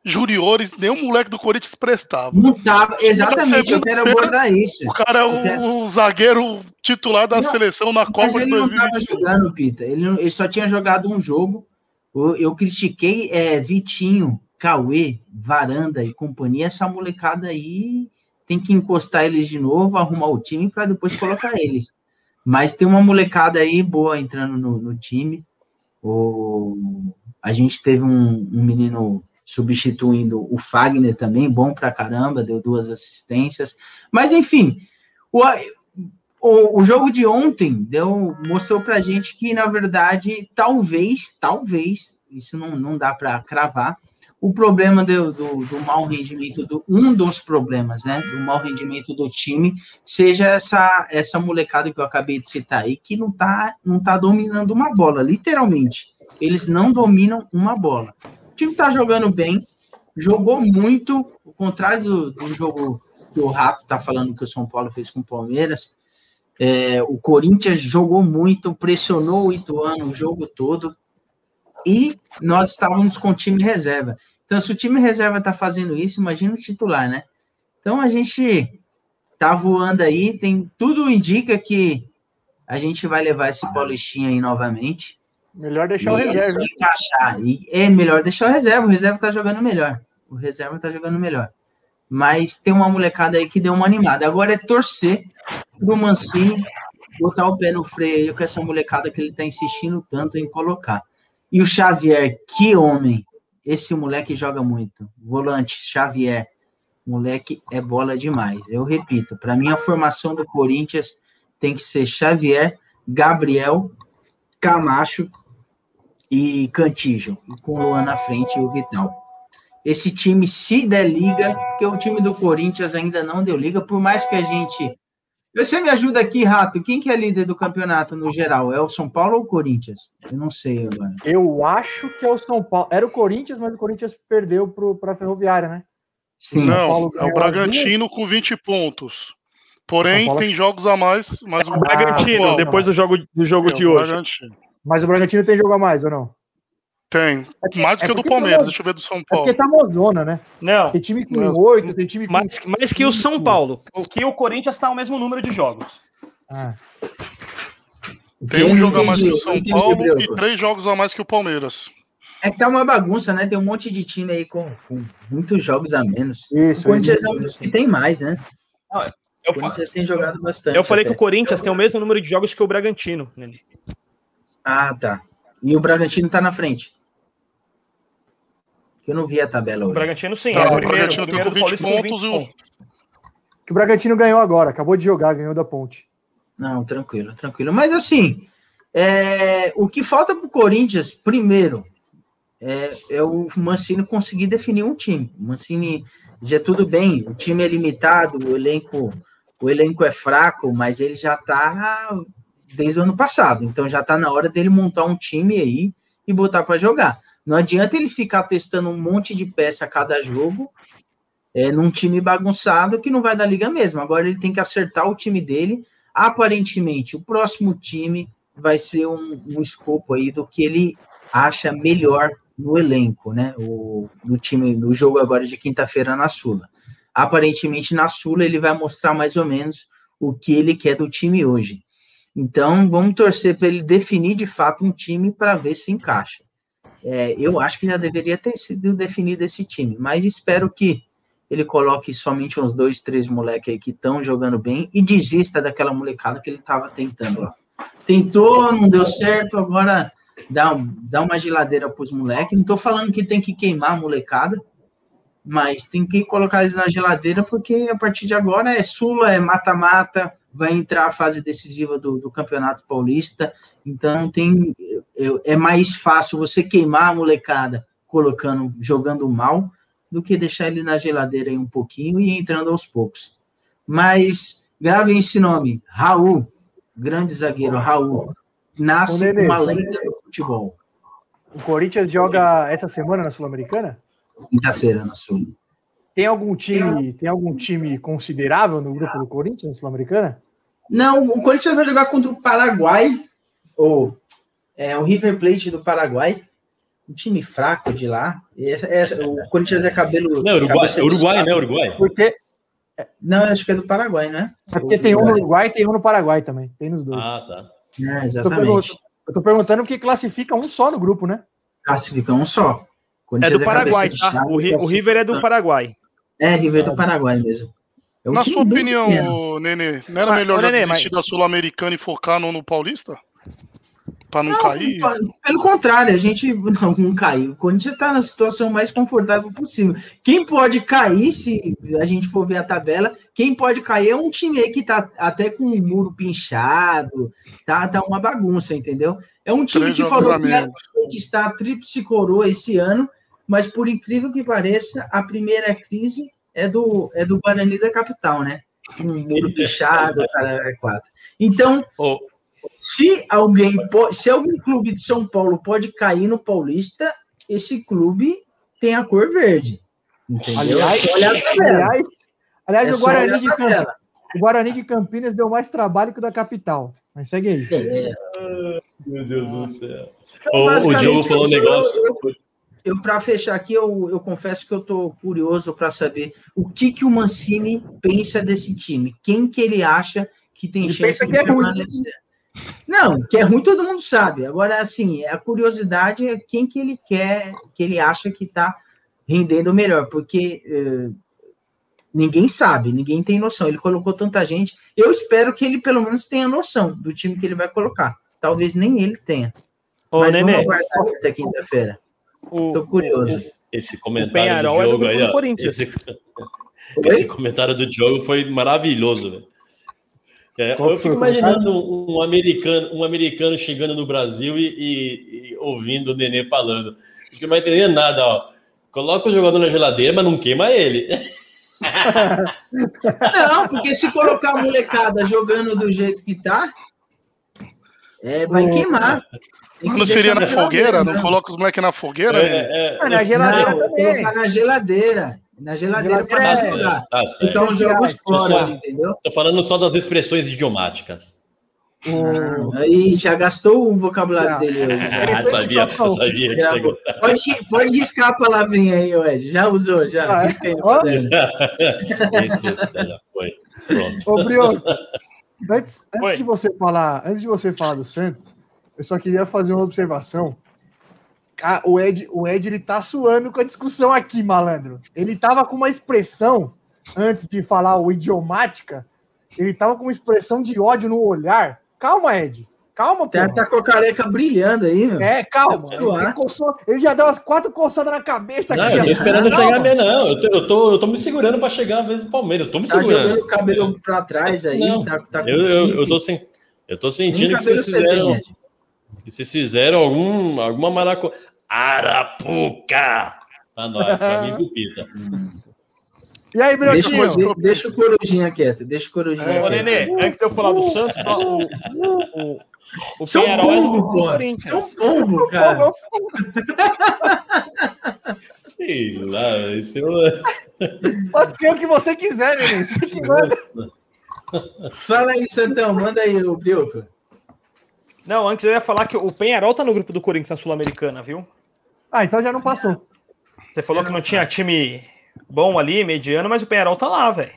juniores, nenhum moleque do Corinthians prestava. Não tava, exatamente, eu quero abordar isso. O cara é o, o zagueiro titular da Não, seleção na Copa de ele não estava 2026. jogando, Pita. Ele, não- ele só tinha jogado um jogo. Eu, eu critiquei é, Vitinho, Cauê, Varanda e companhia. Essa molecada aí tem que encostar eles de novo, arrumar o time para depois colocar eles. Mas tem uma molecada aí boa entrando no, no time. O, a gente teve um, um, menino substituindo o Fagner também, bom pra caramba, deu duas assistências. Mas enfim, o, o, o jogo de ontem deu, mostrou pra gente que, na verdade, talvez, talvez, isso não, não dá para cravar, o problema do, do, do mau rendimento, do, um dos problemas, né, do mau rendimento do time, seja essa, essa molecada que eu acabei de citar aí, que não tá, não tá dominando uma bola, literalmente. Eles não dominam uma bola. O time tá jogando bem, jogou muito, o contrário do, do jogo que o Rato tá falando que o São Paulo fez com o Palmeiras. É, o Corinthians jogou muito, pressionou o Ituano o jogo todo, e nós estávamos com o time reserva. Então, se o time reserva está fazendo isso, imagina o titular, né? Então, a gente tá voando aí, tem tudo indica que a gente vai levar esse Paulistinha aí novamente. Melhor deixar o reserva. É encaixar. E é melhor deixar o reserva, o reserva tá jogando melhor. O reserva tá jogando melhor. Mas tem uma molecada aí que deu uma animada. Agora é torcer pro Mancini botar o pé no freio aí com essa molecada que ele tá insistindo tanto em colocar. E o Xavier, que homem! esse moleque joga muito. Volante, Xavier. Moleque é bola demais. Eu repito, para mim a formação do Corinthians tem que ser Xavier, Gabriel, Camacho e Cantijo, com o Luan na frente e o Vital. Esse time, se der liga, porque o time do Corinthians ainda não deu liga, por mais que a gente você me ajuda aqui, Rato. Quem que é líder do campeonato no geral? É o São Paulo ou o Corinthians? Eu não sei agora. Eu acho que é o São Paulo. Era o Corinthians, mas o Corinthians perdeu para a Ferroviária, né? Sim. Não, é o Bragantino com 20 pontos. Porém, tem jogos a mais, mas o Bragantino, ah, depois do jogo, do jogo é, de hoje. Bragantino. Mas o Bragantino tem jogo a mais ou não? Tem. É mais do é que o do Palmeiras, tá, deixa eu ver do São é Paulo. É porque tá mozona, né? Não. Tem time com oito, tem time com. Mais, mais que o São Paulo. Que o Corinthians tá o mesmo número de jogos. Ah. Tem um jogo a mais que o São Paulo e três jogos a mais que o Palmeiras. É que tá uma bagunça, né? Tem um monte de time aí com, com muitos jogos a menos. Isso, o Corinthians é um tem mais, né? Não, eu, o Corinthians tem jogado bastante. Eu falei até. que o Corinthians tem o mesmo número de jogos que o Bragantino. Né? Ah, tá. E o Bragantino tá na frente eu não vi a tabela hoje. O Bragantino sim, é o primeiro, o primeiro do Paulista pontos, 20 pontos. Que o Bragantino ganhou agora, acabou de jogar, ganhou da Ponte. Não, tranquilo, tranquilo. Mas assim, é, o que falta para o Corinthians, primeiro, é, é, o Mancini conseguir definir um time. O Mancini já tudo bem, o time é limitado, o elenco, o elenco é fraco, mas ele já está desde o ano passado. Então já está na hora dele montar um time aí e botar para jogar. Não adianta ele ficar testando um monte de peça a cada jogo é, num time bagunçado que não vai dar liga mesmo. Agora ele tem que acertar o time dele. Aparentemente, o próximo time vai ser um, um escopo aí do que ele acha melhor no elenco, né? O, no time, no jogo agora de quinta-feira na Sula. Aparentemente, na Sula, ele vai mostrar mais ou menos o que ele quer do time hoje. Então, vamos torcer para ele definir de fato um time para ver se encaixa. É, eu acho que já deveria ter sido definido esse time, mas espero que ele coloque somente uns dois, três moleques aí que estão jogando bem e desista daquela molecada que ele estava tentando lá. Tentou, não deu certo, agora dá, dá uma geladeira para os moleques. Não estou falando que tem que queimar a molecada, mas tem que colocar eles na geladeira, porque a partir de agora é Sula, é mata-mata, vai entrar a fase decisiva do, do Campeonato Paulista, então tem é, mais fácil você queimar a molecada colocando, jogando mal, do que deixar ele na geladeira aí um pouquinho e entrando aos poucos. Mas gravem esse nome, Raul, grande zagueiro, Raul, nasce uma lenda do futebol. O Corinthians joga essa semana na Sul-Americana? Quinta-feira na Sul. Tem algum time, tem algum time considerável no grupo do Corinthians na Sul-Americana? Não, o Corinthians vai jogar contra o Paraguai, ou é, o River Plate do Paraguai, um time fraco de lá. É, é, o Corinthians é cabelo. Não, Uruguai, é Uruguai, né? Uruguai. Porque. Não, acho que é do Paraguai, né? É porque tem um no Uruguai e tem um no Paraguai também. Tem nos dois. Ah, tá. É, exatamente. Eu tô perguntando porque classifica um só no grupo, né? Classifica um só. É do Paraguai, tá? O, o River é do Paraguai. É, River do Paraguai mesmo. É um Na sua opinião, pequeno. Nenê, não era Mas, melhor ô, já Nenê, desistir da Sul-Americana e focar no, no Paulista? Pra não, cair? Pelo contrário, a gente não, não caiu. O Corinthians está na situação mais confortável possível. Quem pode cair, se a gente for ver a tabela, quem pode cair é um time aí que tá até com o muro pinchado, tá, tá uma bagunça, entendeu? É um time Três que falou que ia conquistar a tríplice coroa esse ano, mas por incrível que pareça, a primeira crise é do, é do Guarani da capital, né? Um muro pichado, cara, é quatro. Então, Ô, se alguém pode, se algum clube de São Paulo pode cair no Paulista, esse clube tem a cor verde. Entendeu? Aliás, É aliás, aliás É o, Guarani de Campinas, o Guarani de Campinas deu mais trabalho que o da capital. Mas segue aí. É, meu Deus do céu. então, O, o Diogo falou um negócio. Eu, eu para fechar aqui, eu, eu confesso que eu tô curioso para saber o que que o Mancini pensa desse time. Quem que ele acha que tem Ele chance pensa de que é ruim. permanecer? Não, que é ruim todo mundo sabe. Agora, assim, a curiosidade é quem que ele quer, que ele acha que está rendendo melhor, porque eh, ninguém sabe, ninguém tem noção. Ele colocou tanta gente. Eu espero que ele pelo menos tenha noção do time que ele vai colocar. Talvez nem ele tenha. Ô, Mas Nenê, vamos aguardar até quinta-feira. O, Tô curioso. Esse, esse comentário do é do aí, ó. Corinthians. Esse, esse comentário do Diogo foi maravilhoso, velho. É, eu foi fico imaginando um, um americano, um americano chegando no Brasil e, e- e ouvindo o Nenê falando. Acho que não vai entender nada, ó. Coloca o jogador na geladeira, mas não queima ele. Não, porque se colocar a molecada jogando do jeito que tá, é, vai Ô, queimar. Tem Mas que não seria na fogueira? né? Não coloca os moleques na fogueira? É, é, Ah, na geladeira Não, também. na geladeira. Na geladeira para é. jogar. tá Que são os jogos fora, só- entendeu? Tô falando só das expressões idiomáticas. O- Aí já gastou o vocabulário Não. dele hoje. né? Ah, sabia, eu sabia Já disso. Pode, pode riscar a palavrinha aí, Ed. Já usou, já. Ah, é? Risca aí Ó. já foi. Pronto. Ô, Brioco, antes, antes de você falar, antes de você falar do Santos, eu só queria fazer uma observação. Ah, o Ed, o Ed ele tá suando com a discussão aqui, malandro. Ele tava com uma expressão antes de falar o idiomática, ele tava com uma expressão de ódio no olhar. Calma, Ed. Calma, pô. Tá, tá com a careca brilhando aí, meu. É, calma. Tá. Ele, coçou- ele já deu umas quatro coçadas na cabeça Não, aqui. eu tô esperando Calma. chegar a minha, não. Eu tô, eu, tô, eu tô me segurando pra chegar a vez do Palmeiras. Eu tô me Tá jogando segurando. o cabelo pra trás aí. Não, tá, tá Eu, eu, eu, tô, sen- eu tô sentindo que vocês tem, fizeram, que vocês fizeram algum, alguma maraco... Arapuca! Pra nós, pra mim, Pupita. E aí, Deixa, Brioquinho? o- deixa o Corujinha quieto. Deixa o Corujinha É, Ô, quieto. Nenê, antes de eu falar do Santos, o, o, o São Penharol é do pombo, grupo do pô. São Corinthians. pombo, cara. Sei lá, isso é uma... Pode ser o que você quiser, Nenê. Você que manda. Fala aí, Santão. Manda aí, o Brioco. Não, antes eu ia falar que o Penharol tá no grupo do Corinthians na Sul-Americana, viu? Ah, então já não passou. Você falou que não tinha time bom ali, mediano, mas o Penharol tá lá, velho.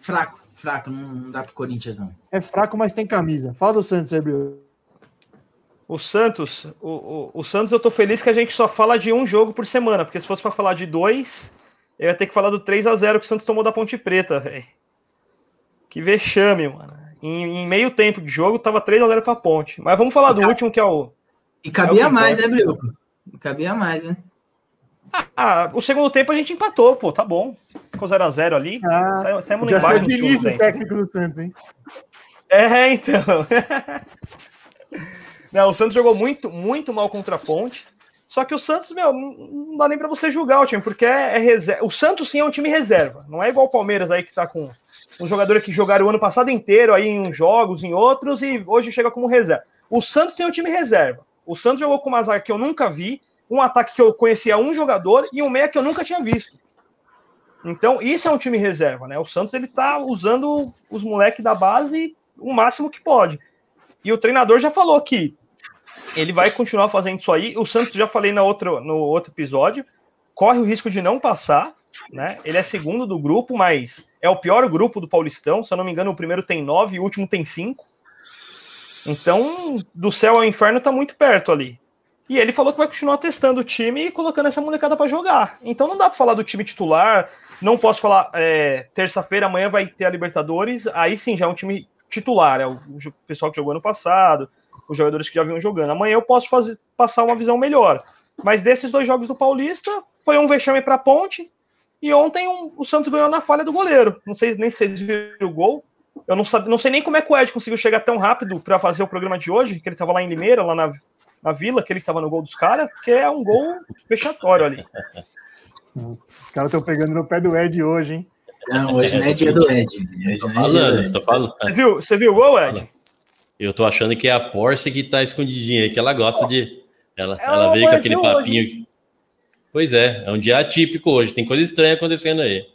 Fraco, fraco. Não, não dá pro Corinthians, não. É fraco, mas tem camisa. Fala do Santos aí, Brioco. O Santos, o, o, o Santos eu tô feliz que a gente só fala de um jogo por semana, porque se fosse pra falar de dois, eu ia ter que falar do 3 a 0 que o Santos tomou da Ponte Preta, velho. Que vexame, mano. Em, em meio tempo de jogo tava 3 a 0 pra Ponte. Mas vamos falar do último que é o E É cabia o que mais, né. Brioco? Cabia mais, né? Ah, o segundo tempo a gente empatou, pô, tá bom. Ficou 0x0 ali. Ah, Saímos- lá já embaixo o técnico do Santos, hein? É, então. não, o Santos jogou muito, muito mal contra a Ponte. Só que o Santos, meu, não dá nem pra você julgar o time, porque é, é reserva. O Santos sim é um time reserva. Não é igual o Palmeiras aí que tá com uns jogadores que jogaram o ano passado inteiro aí em uns jogos, em outros, e hoje chega como reserva. O Santos tem um time reserva. O Santos jogou com uma zaga que eu nunca vi, um ataque que eu conhecia um jogador e um meia que eu nunca tinha visto. Então, isso é um time reserva, né? O Santos ele tá usando os moleques da base o máximo que pode. E o treinador já falou que ele vai continuar fazendo isso aí. O Santos, já falei no outro, no outro episódio, corre o risco de não passar, né? Ele é segundo do grupo, mas é o pior grupo do Paulistão. Se eu não me engano, o primeiro tem nove e o último tem cinco. Então, do céu ao inferno tá muito perto ali. E ele falou que vai continuar testando o time e colocando essa molecada para jogar. Então não dá para falar do time titular, Não posso falar, é, terça-feira, amanhã vai ter a Libertadores, aí sim já é um time titular, é o, pessoal que jogou ano passado, os jogadores que já vinham jogando. Amanhã eu posso fazer, passar uma visão melhor. Mas desses dois jogos do Paulista, foi um vexame para Ponte, e ontem um, o Santos ganhou na falha do goleiro. Não sei nem se vocês viram o gol. Eu não, sabe, não sei nem como é que o Ed conseguiu chegar tão rápido para fazer o programa de hoje, que ele estava lá em Limeira, lá na, na vila, que ele estava no gol dos caras, porque é um gol fechatório ali. Os caras estão pegando no pé do Ed hoje, hein? Não, hoje não é dia do Ed. Hoje Tô é falando, Ed. tô falando. Você viu, você viu o gol, Ed? Eu tô achando que é a Porsche que tá escondidinha aí, que ela gosta de. Ela, Ela ela veio com aquele papinho. Pois é, é um dia atípico hoje, tem coisa estranha acontecendo aí.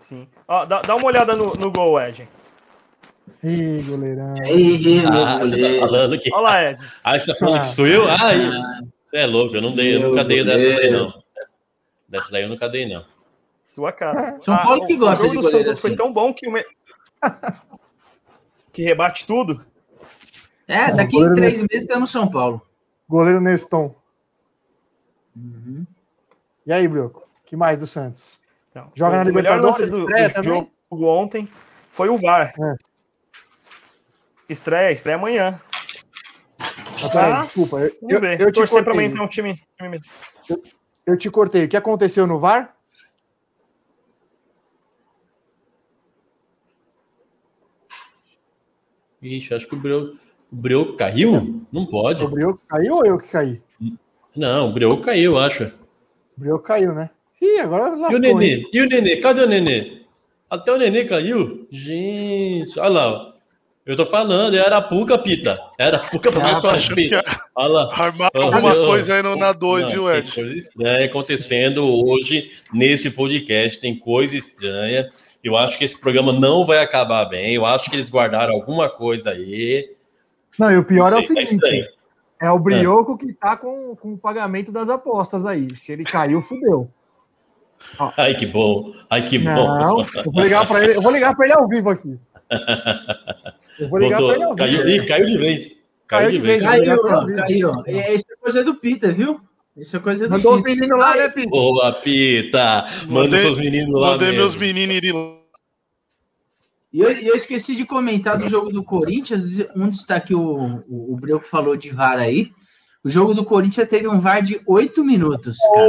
Sim. Ó, dá, dá uma olhada no, no gol, Ed. Ih, goleirão. Ih, meu Ah, você tá falando que. Olha lá, Ed. Ah, você tá falando que sou eu? Ah. Você é louco, eu não dei, eu nunca dei dessa daí, não. Dessa- Dessa daí eu nunca dei, não. Sua cara. São Paulo que o- gosta O jogo de do Santos foi assim. tão bom que o. Me... que rebate tudo. É, daqui Goleiro em três nesse- meses tá no São Paulo. Goleiro Neston. Uhum. E aí, Brioco? que mais do Santos? Não. Joga o na melhor lance Libertadores, do, do jogo ontem foi o VAR. É. Estreia, estreia amanhã. Ah, desculpa, eu, eu, eu te pra cortei. amanhã ter um time. time- Eu te cortei. O que aconteceu no VAR? Ixi, acho que o Breu, o Breu caiu? Não pode. O Brioco caiu ou eu que caí? Não, o Breu caiu, acho. O Brioco caiu, né? Ih, agora E o lascou, Nenê? hein? E o Nenê? Cadê o Nenê? Até o Nenê caiu? Gente, olha lá. Ó. Eu tô falando, era a Puca, Pita. Era a Puca Eu tô achando que Pita. Olha lá. Armar alguma coisa aí no, na 2, Não, viu, tem Ed? coisa estranha acontecendo hoje nesse podcast. Tem coisa estranha. Eu acho que esse programa não vai acabar bem. Eu acho que eles guardaram alguma coisa aí. Não, e o pior Não é o sei, tá seguinte: estranho. é o Brioco que tá com, com o pagamento das apostas aí. Se ele caiu, fudeu. Ai, que bom. Ai, que bom. Não, eu vou ligar para ele. Eu vou ligar para ele ao vivo aqui. Eu vou ligar para ele Voltou. ao Caiu, vivo. ih, caiu de vez. Caiu, de vez. Caiu. Caiu. É, Isso é coisa do Peter, viu? Isso é coisa do Mandou os meninos lá, né, Pito? Boa, Pita. Manda Mandei- seus meninos lá. Mandei mesmo. meus meninos irem lá. E eu, eu esqueci de comentar do jogo do Corinthians, um destaque o, o, o Breu falou de VAR aí. O jogo do Corinthians teve um VAR de oito minutos. Cara.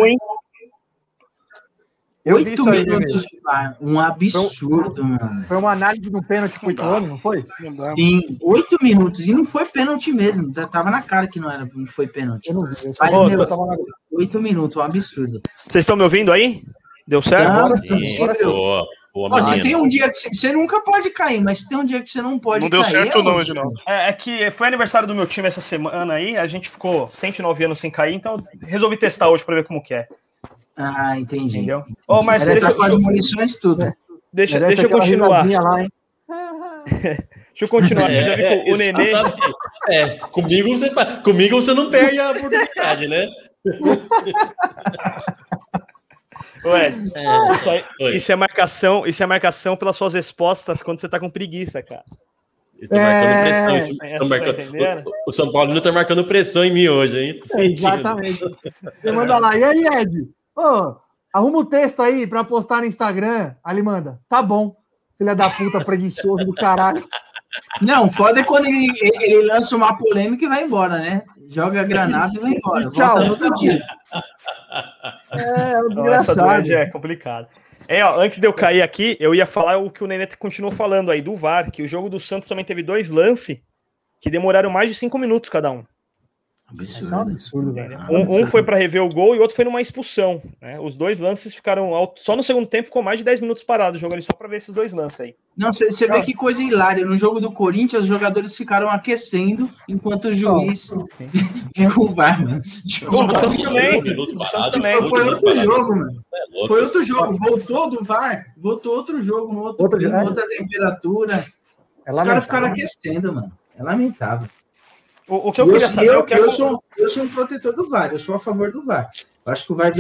Eu vi Oito isso aí, minutos de VAR. Um absurdo, mano. Foi uma análise de um pênalti pro Ituano, não foi? Não. Sim, oito minutos. E não foi pênalti mesmo. Já tava na cara que não era, não foi pênalti. Eu não vi. Eu Mas, meu, na- Oito minutos, um absurdo. Vocês estão me ouvindo aí? Deu certo? Não, Agora Sim, Agora sim. boa. Boa, Ó, se tem um dia que você, nunca pode cair, mas se tem um dia que você não pode Não deu cair, certo, é não. Edinaldo. É, é que foi aniversário do meu time essa semana aí, a gente ficou 109 anos sem cair, então resolvi testar hoje para ver como que é, Ah, entendi. entendeu? Oh, mas Era deixa, com deixa, munições, tudo. deixa, deixa eu continuar, lá, hein? deixa eu continuar, eu já vi que o, o Nenê, exatamente. É, comigo você, faz- comigo você não perde a oportunidade, né? Ué, É, isso, aí- isso é marcação, isso é marcação pelas suas respostas quando você tá com preguiça, cara. estão marcando É, pressão. isso- é, tá marcando- o, o São Paulo não tá marcando pressão em mim hoje, hein? Exatamente. Você manda lá. E aí, Ed? Ô, arruma o texto aí pra postar no Instagram. Aí ele manda. Tá bom. Filha da puta, preguiçoso do caralho. Não, foda é quando ele, ele lança uma polêmica e vai embora, né? Joga a granada e vai embora. Tchau. Volta no outro dia. É, é Não, essa é complicado. É, ó, antes de eu cair aqui, eu ia falar o que o Nenê continuou falando aí do VAR, que o jogo do Santos também teve dois lances que demoraram mais de cinco minutos cada um. Isso é um absurdo, velho. Um, um foi para rever o gol e o outro foi numa expulsão. Né? Os dois lances ficaram. ao- Só no segundo tempo ficou mais de 10 minutos parado jogando só para ver esses dois lances aí. Não, você você vê que coisa hilária. No jogo do Corinthians, os jogadores ficaram aquecendo enquanto o juiz viu o VAR, mano. Tipo, O Santos também. O Foi outro jogo, mano. É. Foi outro jogo. Voltou do VAR, voltou outro jogo, outro Outro clima, jogo. outra temperatura. É Os caras ficaram aquecendo, mano. É lamentável. O, o que eu queria saber eu, é o que eu acon- sou, eu sou um protetor do VAR, eu sou a favor do VAR. Eu acho que o VAR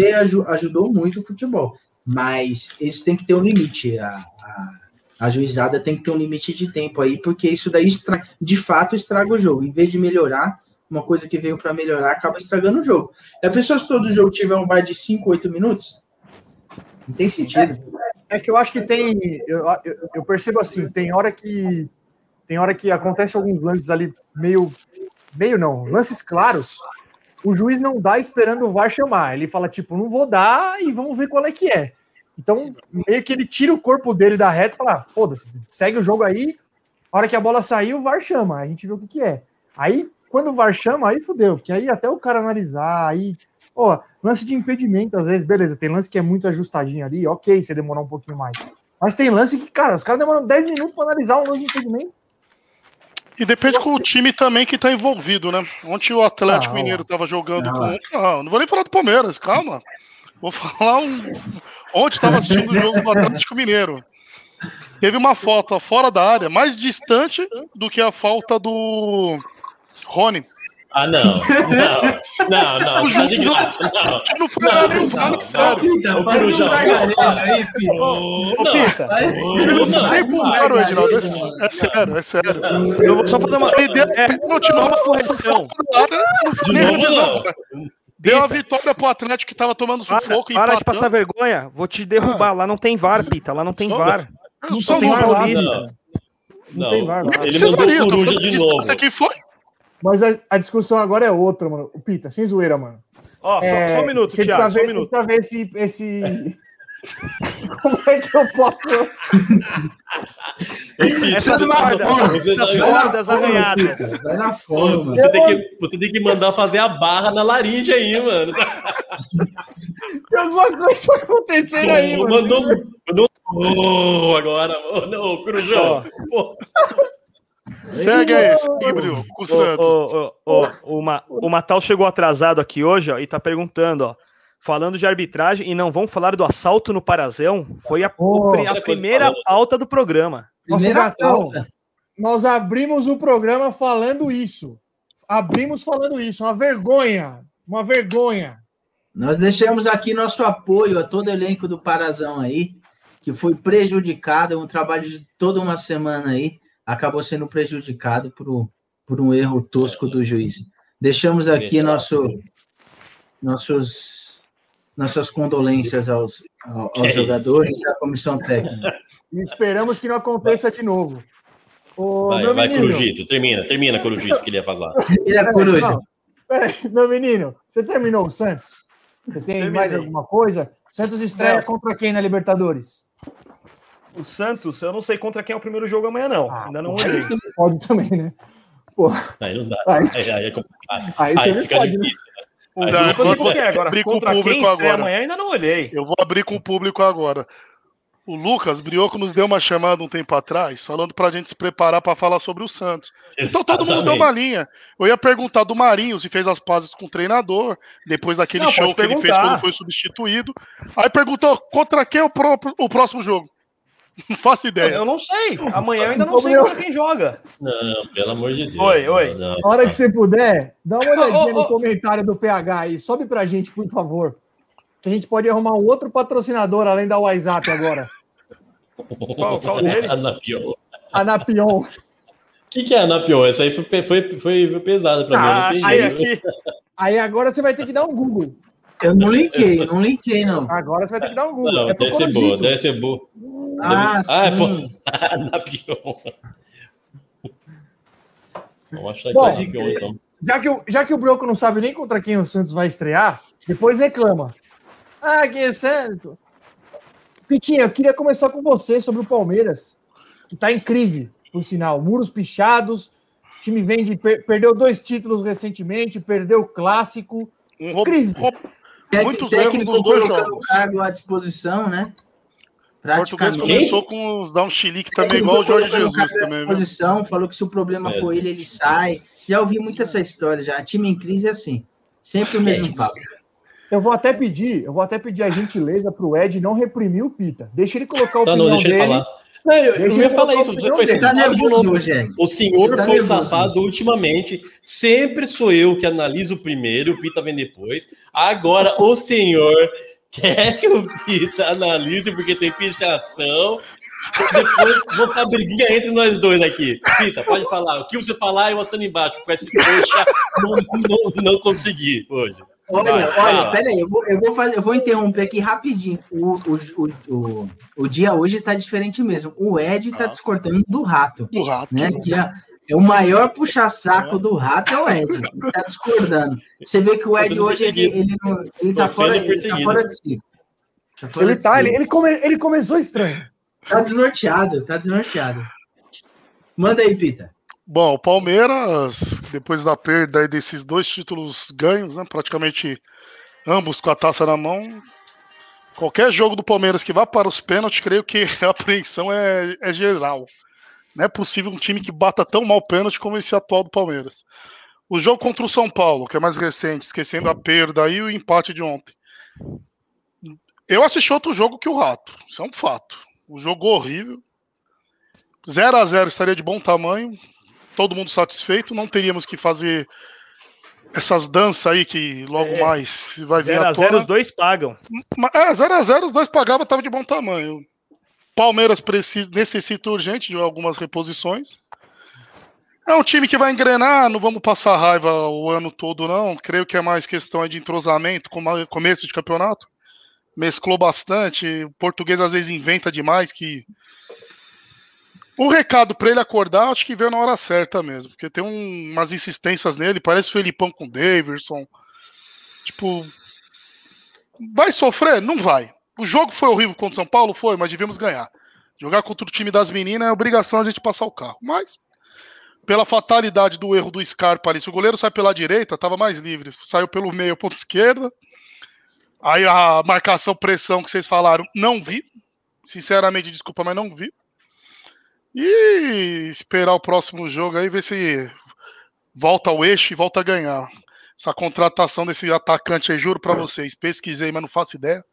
ajudou muito o futebol, mas isso tem que ter um limite. A, a, a juizada tem que ter um limite de tempo aí, porque isso daí estra- de fato estraga o jogo. Em vez de melhorar, uma coisa que veio para melhorar acaba estragando o jogo. A pessoa, se todo jogo tiver um VAR de 5, 8 minutos, Não tem sentido. É que eu acho que tem. Eu, eu, eu percebo assim, tem hora que. Tem hora que acontece alguns lances ali meio. Meio não, lances claros. O juiz não dá esperando o VAR chamar. Ele fala, tipo, não vou dar e vamos ver qual é que é. Então, meio que ele tira o corpo dele da reta e fala: ah, foda-se, segue o jogo aí. A hora que a bola sair, o VAR chama. A gente vê o que, que é. Aí, quando o VAR chama, aí fudeu, porque aí até o cara analisar, aí. Ó, lance de impedimento, às vezes, beleza, tem lance que é muito ajustadinho ali, ok, você demorar um pouquinho mais. Mas tem lance que, cara, os caras demoram 10 minutos para analisar um lance de impedimento. E depende com o time também que tá envolvido, né? Ontem o Atlético Não. Mineiro tava jogando Não. com. Não, não vou nem falar do Palmeiras, calma. Vou falar um. Ontem tava assistindo o jogo do Atlético Mineiro. Teve uma falta fora da área, mais distante do que a falta do Rony. Ah, não. Não, não, não. O Tá de graça. Não. Não foi Não, nenhum, não, não. sério. Pita, Ô, um filho. Ô, não. Pita, Vai- não não. nem pulgaram, vai, Edinaldo. É, vai, sério, é sério. eu vou só fazer uma. Ele deu É, pênalti uma correção. não foi De novo, revisão, não. Deu a vitória pro Atlético que tava tomando Para, sufoco e para de passar vergonha. Vou te derrubar. Lá não tem VAR, Pita. Lá não tem VAR. Não tem. VAR. Não, Não tem não. VAR. Ele mandou o Coruja de novo. Quem foi? Mas a, a discussão agora é outra, mano. O Pita, sem zoeira, mano. Ó, só, É, só um minuto, você Thiago. Só um ver, minuto. Você ver esse. esse... Como é que eu posso. Essas cordas, essas cordas arranhadas. Vai na fome, mano. Você tem, que, você tem que mandar fazer a barra na laringe aí, mano. Tem alguma coisa acontecendo aí, mano. mandou, mandou um oh, agora. Oh, não, Corujão. Pô, Segue aí, Bril, com o Santos. ô, ô, ô, o, Ma- o Matal chegou atrasado aqui hoje ó, e tá perguntando, ó. Falando de arbitragem, e não vamos falar do assalto no Parazão, foi a, Oh, a primeira pauta do programa. Nossa, pauta. nós abrimos o programa falando isso. Abrimos falando isso. Uma vergonha. Uma vergonha. Nós deixamos aqui nosso apoio a todo o elenco do Parazão aí, que foi prejudicado, é um trabalho de toda uma semana aí, acabou sendo prejudicado por, um- por um erro tosco do juiz. Deixamos aqui nosso, nossos, nossas condolências aos, aos é jogadores e à comissão técnica. E esperamos que não aconteça de novo. Ô, vai, meu vai, menino, Corujito. Termina, termina, Corujito, que ele ia fazer. Ele é coruja. Peraí, meu menino, você terminou o Santos? Você tem Terminei. mais alguma coisa? Santos estreia contra quem na Libertadores? O Santos, eu não sei contra quem é o primeiro jogo amanhã, não. Ah, Ainda não olhei. Aí você não pode também, né? Pô, Aí não dá. aí, Aí, aí é complicado. aí você Aí não fica pode, né? difícil. O Aí Santos eu vou- é agora. abrir com o público agora. amanhã, ainda não olhei. Eu vou abrir com o público agora. O Lucas Brioco nos deu uma chamada um tempo atrás, falando pra gente se preparar pra falar sobre o Santos. Então todo mundo deu Exatamente. uma linha. Eu ia perguntar do Marinho se fez as pazes com o treinador, depois daquele Não, show que ele fez perguntar. quando foi substituído. Aí perguntou contra quem é o, pró- o próximo jogo. Não faço ideia. Eu não sei. Amanhã eu ainda não sei contra quem joga. Não, pelo amor de Deus. Oi, oi. Não, A hora que você puder, dá uma olhadinha no comentário do PH aí. Sobe pra gente, por favor. Que a gente pode arrumar um outro patrocinador além da WhatsApp agora. Qual- qual deles? Anapion. O A Napion. que, que é Anapion? Essa aí foi, foi, foi pesada pra mim. Ah, não achei entendi. aqui. Aí agora você vai ter que dar um Google. Eu não linkei, não linkei, não. Agora você vai ter que dar um Google. Não, é deve ser boa, deve ser boa. Ah, Ah, é, pô. sim. Anapion. Vamos achar Bom, aqui Anapion, então. Já que, o, já que o Broco não sabe nem contra quem o Santos vai estrear, depois reclama. Ah, que é Santos. Pitinha, eu queria começar com você sobre o Palmeiras, que está em crise, por sinal. Muros pichados, o time vem de. per- perdeu dois títulos recentemente, perdeu o clássico. Um roubo- Crise. Muitos erros técnico nos dois jogos. o cargo à disposição, né? O português começou com os dar um chilique também, igual o Jorge Jesus também, disposição, falou que se o problema É. for ele, ele sai. Já ouvi muito essa história já. Time em crise é assim. Sempre o mesmo É papo. Eu vou até pedir, eu vou até pedir a gentileza para o Ed não reprimir o Pita. Deixa ele colocar a Tá, opinião não, deixa ele dele. falar. Não, eu, eu Deixa ia falar isso. Você foi tá nervoso. O senhor tá foi nervoso. safado ultimamente. Sempre sou eu que analiso primeiro, o Pita vem depois. Agora o senhor quer que o Pita analise porque tem pichação. Depois vou dar briguinha entre nós dois aqui. Pita, pode falar. O que você falar, eu assino embaixo. Com esse poxa, não, não, não consegui hoje. Olha, olha, peraí, eu vou, eu vou fazer, eu vou interromper aqui rapidinho. O, o, o, o, o dia hoje tá diferente mesmo. O Ed tá Ah. discordando do rato, Do rato. né? Que é, é o maior puxa-saco do rato é o Ed. Ele tá discordando. Você vê que o Tô Ed hoje ele, ele, ele tá Tô fora, ele tá fora de si. Tá fora Ele de tá, si. ele, ele, come- ele começou estranho. Tá desnorteado, tá desnorteado. Manda aí, Pita. Bom, o Palmeiras, depois da perda aí desses dois títulos ganhos, né, praticamente ambos com a taça na mão, qualquer jogo do Palmeiras que vá para os pênaltis, creio que a apreensão é, é geral. Não é possível um time que bata tão mal pênalti como esse atual do Palmeiras. O jogo contra o São Paulo, que é mais recente, esquecendo a perda e o empate de ontem. Eu assisti outro jogo que o Rato, isso é um fato. O jogo horrível. 0 a 0 estaria de bom tamanho, todo mundo satisfeito, não teríamos que fazer essas danças aí que logo É. mais vai vir 0 a 0 tona. os dois pagam. Mas, É, 0x0, os dois pagavam, tava de bom tamanho. Palmeiras precisa, necessita urgente de algumas reposições. É um time que vai engrenar, não vamos passar raiva o ano todo, não. Creio que é mais questão de entrosamento, começo de campeonato. Mesclou bastante. O português às vezes inventa demais que. O recado para ele acordar, acho que veio na hora certa mesmo, porque tem um- umas insistências nele, parece o Felipão com o Davidson. Tipo, Vai sofrer? Não vai. O jogo foi horrível contra o São Paulo? Foi, mas devíamos ganhar. Jogar contra o time das meninas é obrigação a gente passar o carro. Mas, pela fatalidade do erro do Scarpa ali, se o goleiro sai pela direita, estava mais livre. Saiu pelo meio, ponta esquerda. Aí a marcação, pressão que vocês falaram, não vi. Sinceramente, desculpa, mas não vi. E esperar o próximo jogo aí, ver se volta ao eixo e volta a ganhar. Essa contratação desse atacante aí, juro pra vocês, pesquisei, mas não faço ideia.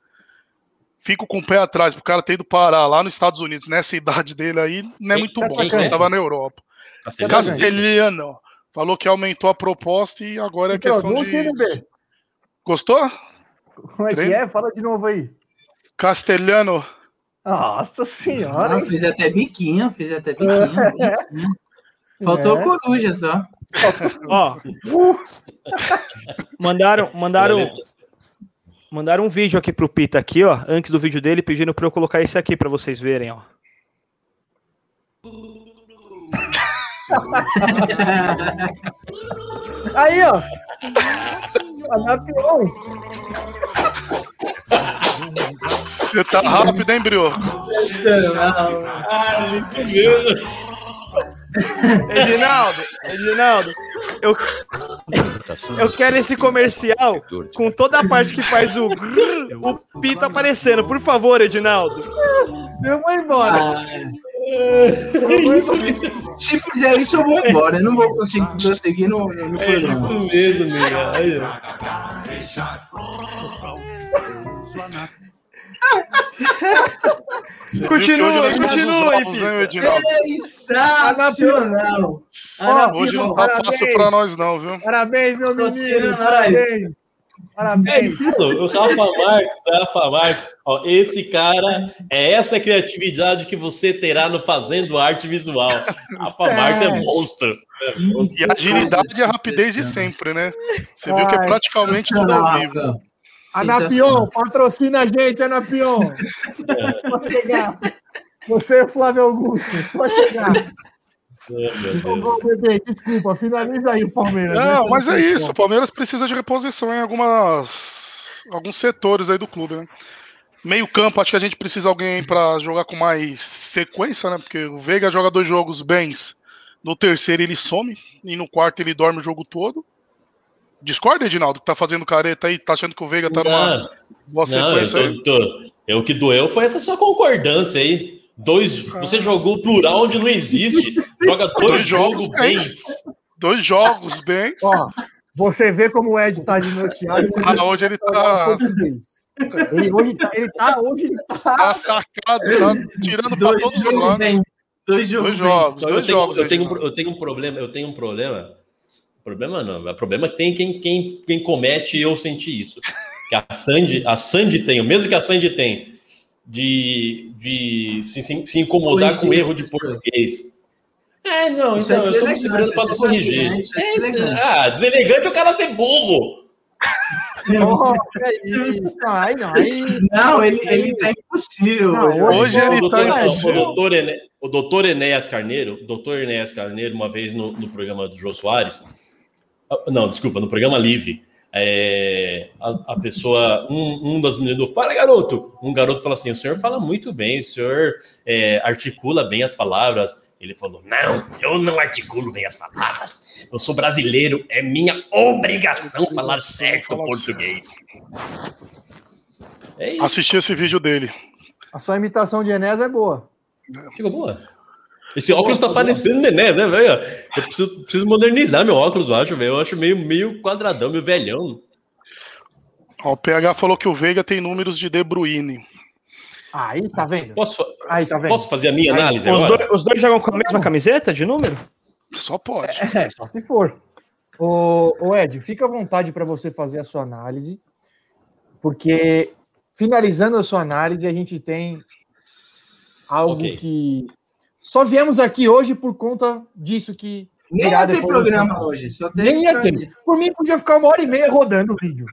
Fico com o pé atrás, pro cara ter ido parar lá nos Estados Unidos, nessa idade dele aí, não é Quem- muito quem bom. que Ele é? tava na Europa. Castelhano? Castelhano. Falou que aumentou a proposta e agora é Então, questão de. entender. Gostou? Como é que é? Fala de novo aí. Castelhano. Nossa senhora. Ah, fiz até biquinho, fiz até biquinho. Faltou É. coruja só. Ó, mandaram, mandaram, mandaram um vídeo aqui pro Pita aqui, ó, antes do vídeo dele, pedindo pra eu colocar esse aqui pra vocês verem, ó. Aí, ó. Anapion. Você tá rápido, hein, Brioco? Ah. Edinaldo, Edinaldo, eu, eu quero esse comercial com toda a parte que faz o grrr, o Pita aparecendo. Por favor, Edinaldo. Eu vou embora. Se fizer isso, eu vou embora. Eu não vou conseguir prosseguir no, no É programa. isso mesmo, nega. Viu Continua, continua, Edinaldo? Sensacional! Hoje não tá parabéns. fácil pra nós, não, viu? Parabéns, meu Tô menino. Parabéns. Parabéns. O Rafa Marques, Rafa Marques, ó, esse cara é essa criatividade que você terá no Fazendo Arte Visual. Rafa É. Marques é monstro. É monstro. E a agilidade e a rapidez de sempre, né? Você viu que é Ai, praticamente tudo ao vivo. Anapion, patrocina a gente, Anapion. Só chegar. Você e o Flávio Augusto, só chegar. Deus. bebê, desculpa, finaliza aí o Palmeiras. né? Não, mas é isso. O Palmeiras precisa de reposição em algumas alguns setores aí do clube, né? Meio campo, acho que a gente precisa de alguém para jogar com mais sequência, né? Porque o Veiga joga dois jogos bens, no terceiro ele some e no quarto ele dorme o jogo todo. Discorda, Edinaldo, que tá fazendo careta aí, tá achando que o Veiga tá numa Não, boa não, eu sequência aí? tô, eu, o que doeu foi essa sua concordância aí. Dois, você jogou plural onde não existe. Joga dois Dois jogos jogos bens. Dois jogos bens. Ó, você vê como o Ed tá desnorteado. Ah, hoje ele tá Ele hoje tá, ele tá, hoje ele tá. atacado, tá tirando pra Dois todos os jogos lados. bem. Dois jogos. Dois bem. jogos, Eu dois tenho, jogos. eu, tenho, um eu tenho um problema, eu tenho um problema. Problema não, é problema que tem quem, quem, quem comete eu senti isso. Que a Sandy, a Sandy tem, o mesmo que a Sandy tem, de, de se, se, se incomodar com erro de português. É, não, Isso então é eu tô me segurando para não é corrigir. é É, deselegante. ah, deselegante é o cara ser burro. Oh, é. Ai, não, Não, ele, ele tá impossível. Não, hoje. Hoje O ele doutor, tá o impossível. doutor, Ené- o doutor Enéas Carneiro, o doutor Enéas Carneiro, uma vez no, no programa do Jô Soares, não, desculpa, no programa Livre, é, a, a pessoa, um, um das meninas do Fala Garoto, um garoto fala assim: o senhor fala muito bem, o senhor é, articula bem as palavras. Ele falou: Não, eu não articulo bem as palavras. Eu sou brasileiro, é minha obrigação falar certo português. É. Assisti esse vídeo dele. a sua imitação de Enéas é boa. Ficou boa. Esse óculos tá parecendo neném, né, velho? Eu preciso, preciso modernizar meu óculos, eu acho, velho. Eu acho meio, meio quadradão, meio velhão. Ó, o PH falou que o Veiga tem números de De Bruyne. Aí, tá vendo? Posso, Aí, tá vendo? posso fazer a minha análise Os agora? dois, os dois jogam com a mesma camiseta de número? Só pode. É, só se for. Ô, ô Ed, fica à vontade para você fazer a sua análise, porque finalizando a sua análise, a gente tem algo Ok. que só viemos aqui hoje por conta disso que Nem ia ter do programa hoje. Só tem Nem ia ter. isso. Por mim, podia ficar uma hora e meia rodando o vídeo.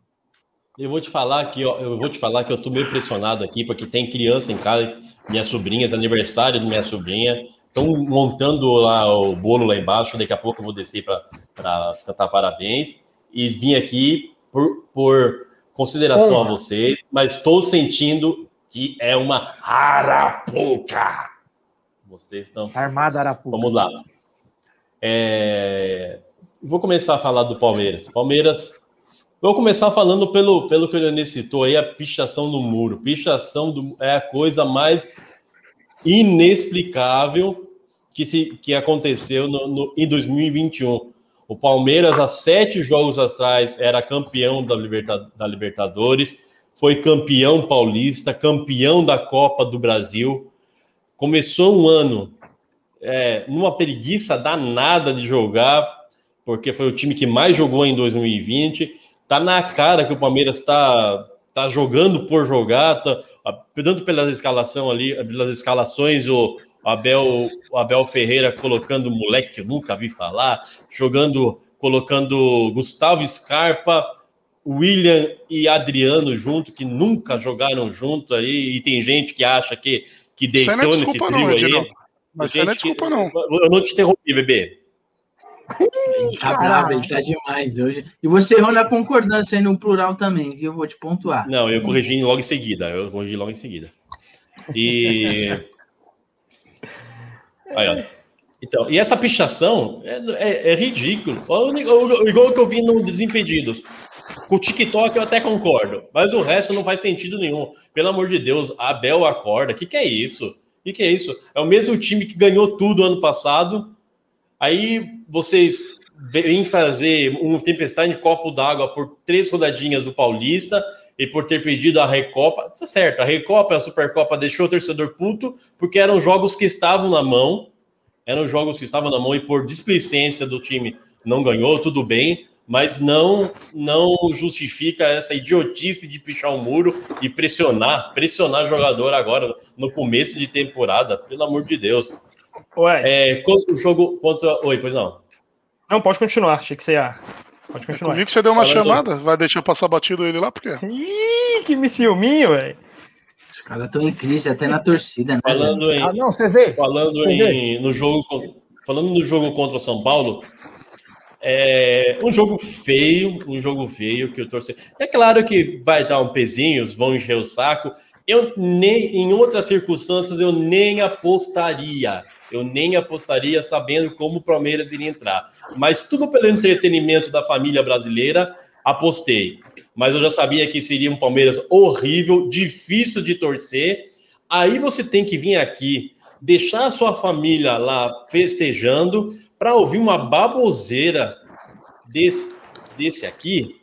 Eu vou te falar que ó, eu vou te falar que eu tô meio pressionado aqui, porque tem criança em casa, minhas sobrinhas, aniversário da minha sobrinha. Estão montando lá o bolo lá embaixo. Daqui a pouco eu vou descer para cantar parabéns. E vim aqui por, por consideração a vocês, mas estou sentindo que é uma arapuca. Vocês estão Armada Arapuca. Vamos lá. É, Vou começar a falar do Palmeiras. Palmeiras. Vou começar falando pelo, pelo que o Leonê citou aí, a pichação do muro. Pichação do, é a coisa mais inexplicável que, se, que aconteceu no, no- em 2021. O Palmeiras, há sete jogos atrás, era campeão da, Liberta, da Libertadores, foi campeão paulista, campeão da Copa do Brasil. Começou um ano é, numa preguiça danada de jogar, porque foi o time que mais jogou em 2020. Tá na cara que o Palmeiras está tá jogando por jogar, tá, tanto pela escalação ali, pelas escalações, o Abel, o Abel Ferreira colocando moleque que eu nunca vi falar, jogando, colocando Gustavo Scarpa, William e Adriano junto, que nunca jogaram junto aí, e tem gente que acha que, que não é deitou nesse desculpa, trio não, aí. Edinaldo. Mas isso não é que- desculpa, não. Eu não te interrompi, bebê. Ele tá bravo, ele tá demais hoje. E você errou na concordância aí no plural também, viu? Eu vou te pontuar. Não, eu corrigi logo em seguida. Eu corrigi logo em seguida. E. Aí, ó. Então, e essa pichação é, é, é ridículo. Igual igual que eu vi no Desimpedidos. Com o TikTok eu até concordo, mas o resto não faz sentido nenhum. Pelo amor de Deus, Abel acorda. O que, que é isso? O que, que é isso? É o mesmo time que ganhou tudo ano passado. Aí vocês vêm fazer um tempestade de copo d'água por três rodadinhas do Paulista e por ter pedido a Recopa. Tá certo, a Recopa, a Supercopa deixou o torcedor puto porque eram jogos que estavam na mão. Eram jogos que estavam na mão e por displicência do time não ganhou, tudo bem, mas não não justifica essa idiotice de pichar um muro e pressionar, pressionar jogador agora no começo de temporada, pelo amor de Deus. Ué, É, contra o jogo contra. Oi, pois não. não, pode continuar. Achei que você ia. Pode Eu continuar. vi que você deu uma Falando- chamada. Vai deixar passar batido ele lá, por quê? Ih, que me ciúminho, velho. Os caras estão em crise até na torcida, né? Falando em, Ah, não, você vê. falando Você em, no jogo, falando no jogo contra o São Paulo, é um jogo feio, um jogo feio que o torcedor. É claro que vai dar um pezinho, vão encher o saco. Eu nem, em outras circunstâncias, eu nem apostaria. Eu nem apostaria sabendo como o Palmeiras iria entrar. Mas tudo pelo entretenimento da família brasileira, apostei. Mas eu já sabia que seria um Palmeiras horrível, difícil de torcer. Aí você tem que vir aqui, deixar a sua família lá festejando, para ouvir uma baboseira desse, desse aqui.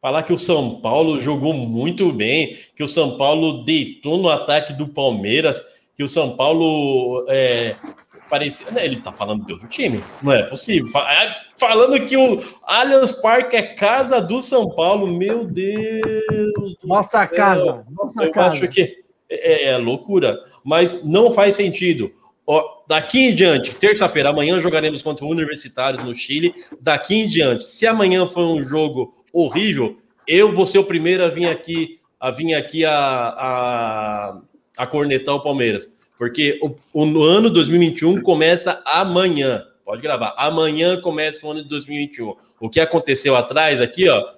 Falar que o São Paulo jogou muito bem, que o São Paulo deitou no ataque do Palmeiras, que o São Paulo é, parecia. Né, Ele tá falando do outro time? Não é possível. É, Falando que o Allianz Parque é casa do São Paulo, meu Deus do Nossa céu. casa. Nossa Eu casa. acho que é, é loucura, mas não faz sentido. Ó, daqui em diante, terça-feira, amanhã jogaremos contra Universitários no Chile. Daqui em diante, se amanhã for um jogo horrível, eu vou ser o primeiro a vir aqui a vir aqui a, a, a cornetar o Palmeiras. Porque o, o ano 2021 começa amanhã. Pode gravar. Amanhã começa o ano de 2021. O que aconteceu atrás aqui, ó,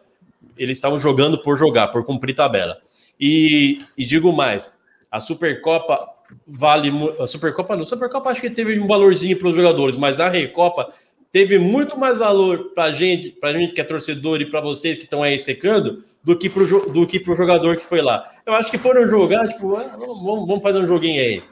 eles estavam jogando por jogar, por cumprir tabela. E, e digo mais, a Supercopa vale a Supercopa não, a Supercopa acho que teve um valorzinho para os jogadores, mas a Recopa teve muito mais valor para gente, para gente que é torcedor e para vocês que estão aí secando, do que para o do que pro jogador que foi lá. Eu acho que foram jogar, tipo, ah, vamos, vamos fazer um joguinho aí.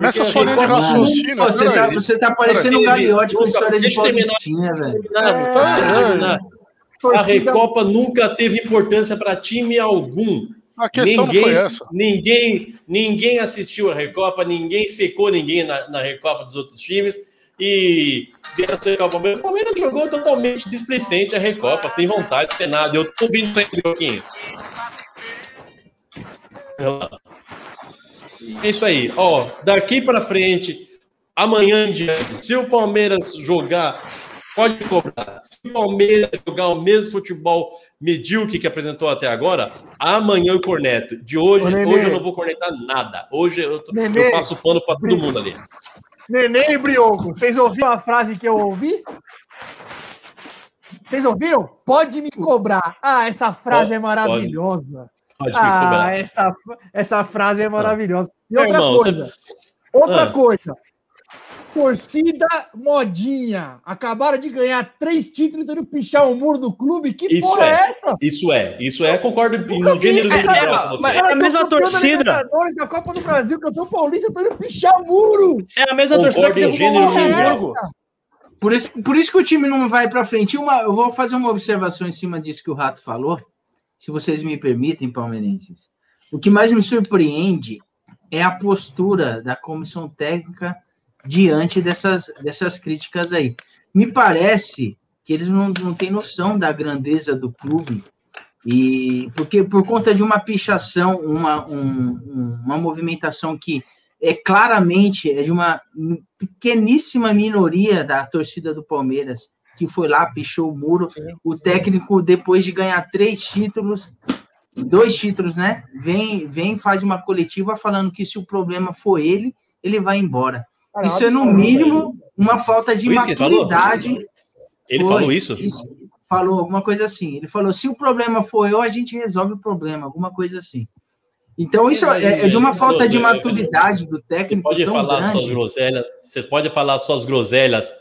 Essa sua linha de raciocínio. Você tá, você tá parecendo um galiote com história de Paulistinha, velho. É, a Recopa nunca teve importância para time algum. A questão ninguém, foi essa. Ninguém, ninguém assistiu a Recopa, ninguém secou ninguém na, na Recopa dos outros times. E vieram secar o Palmeiras. O Palmeiras jogou totalmente displicente a Recopa, sem vontade, sem nada. Eu tô ouvindo isso aí, Joaquim. É isso aí. Ó, daqui para frente, amanhã em diante, se o Palmeiras jogar pode cobrar. Se o Palmeiras jogar o mesmo futebol medíocre que apresentou até agora, amanhã eu corneto. De hoje, hoje eu não vou cornetar nada. Hoje eu, tô, eu passo pano para todo mundo ali. Nenê e Brioco, vocês ouviram a frase que eu ouvi? Vocês ouviram? Pode me cobrar. Ah, essa frase pode, é maravilhosa. Pode, pode ah, essa, essa frase é maravilhosa. E outra Irmão, coisa. Você... Outra ah. coisa. Torcida modinha. Acabaram de ganhar três títulos tentando pichar o muro do clube. Que isso porra é, é essa? Isso é, isso é, concordo no gênero do é, mas é a mesma torcida. Da Copa do Brasil, campeão paulista, tentando pichar o muro. É a mesma concordo torcida que gênero do por isso, por isso que o time não vai para frente. Uma, eu vou fazer uma observação em cima disso que o Rato falou, se vocês me permitem, palmeirenses. O que mais me surpreende é a postura da comissão técnica diante dessas, dessas críticas aí. Me parece que eles não, não têm noção da grandeza do clube e porque por conta de uma pichação, uma, um, uma movimentação que é claramente é de uma pequeníssima minoria da torcida do Palmeiras que foi lá, pichou o muro. Sim, o técnico, depois de ganhar três títulos, dois títulos, né? Vem, vem, faz uma coletiva falando que se o problema for ele, ele vai embora. Ah, isso é, no mínimo, uma falta de maturidade. Ele, ele falou isso? isso? Falou alguma coisa assim. Ele falou: se o problema for eu, a gente resolve o problema, alguma coisa assim. Então, isso é, é de uma falta de maturidade do técnico. Você pode falar grande. suas groselhas, você pode falar suas groselhas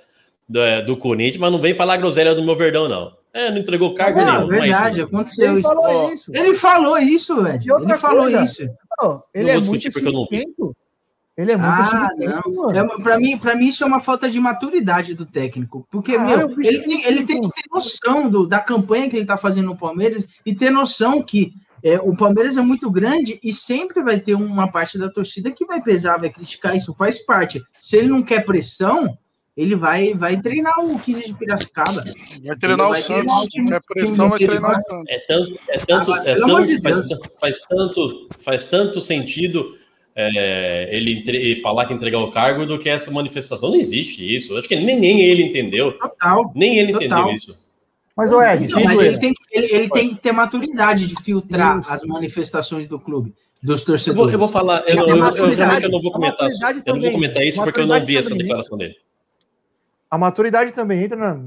do, é, do Corinthians, mas não vem falar groselha do meu verdão, não. É, não entregou cargo é, nenhum. verdade, isso, aconteceu ele isso. Falou isso. Ele falou isso, Ed. Ele falou coisa, isso. Não, ele não é muito porque eu não vi. Ele é muito ah, não. É, para mim, para mim isso é uma falta de maturidade do técnico, porque ah, meu, ele, tem, ele tem que ter noção do, da campanha que ele está fazendo no Palmeiras e ter noção que é, o Palmeiras é muito grande e sempre vai ter uma parte da torcida que vai pesar, vai criticar isso, faz parte. Se ele não quer pressão, ele vai, vai treinar o 15 de Piracicaba. Vai treinar o Santos. Se quer pressão, vai treinar o Santos. É tanto, é tanto, ah, é tanto de faz, faz, tanto, faz tanto sentido é, ele entre, falar que entregar o cargo do que essa manifestação. Não existe isso. Acho que nem, nem ele entendeu. Total. Nem ele total. entendeu isso. Mas, o Ed, não, mas ele, tem, ele, ele tem, que ter maturidade de filtrar isso. as manifestações do clube, dos torcedores. Eu vou, eu vou falar, eu, eu, eu, eu, não vou comentar, eu não vou comentar isso porque eu não vi essa declaração dele. A maturidade também entra na,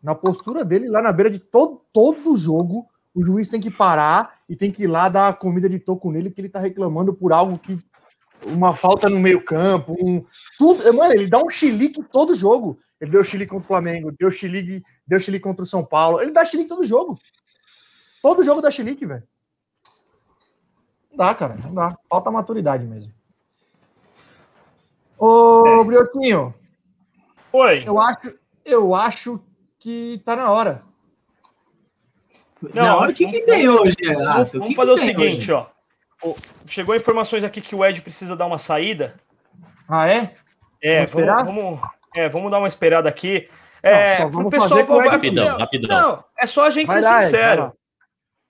na postura dele lá na beira de todo, todo jogo. O juiz tem que parar e tem que ir lá dar a comida de toco nele, porque ele tá reclamando por algo que uma falta no meio-campo, um, tudo. Mano, ele dá um chilique todo jogo. Ele deu chilique contra o Flamengo, deu chilique, deu chilique contra o São Paulo. Ele dá chilique todo jogo. Todo jogo dá chilique, velho. Não dá, cara. Não dá. Falta maturidade mesmo. Ô, é. Brioquinho. Oi. Eu acho, eu acho que tá na hora. Não, o que, que tem hoje? Vamos, vamos fazer o seguinte, hoje? ó. Chegou informações aqui que o Ed precisa dar uma saída. Ah, é? É, vamos, vamos, é, vamos dar uma esperada aqui. É, não, vamos pessoal, fazer rapidão, rapidão. Não, é só a gente vai ser lá, sincero.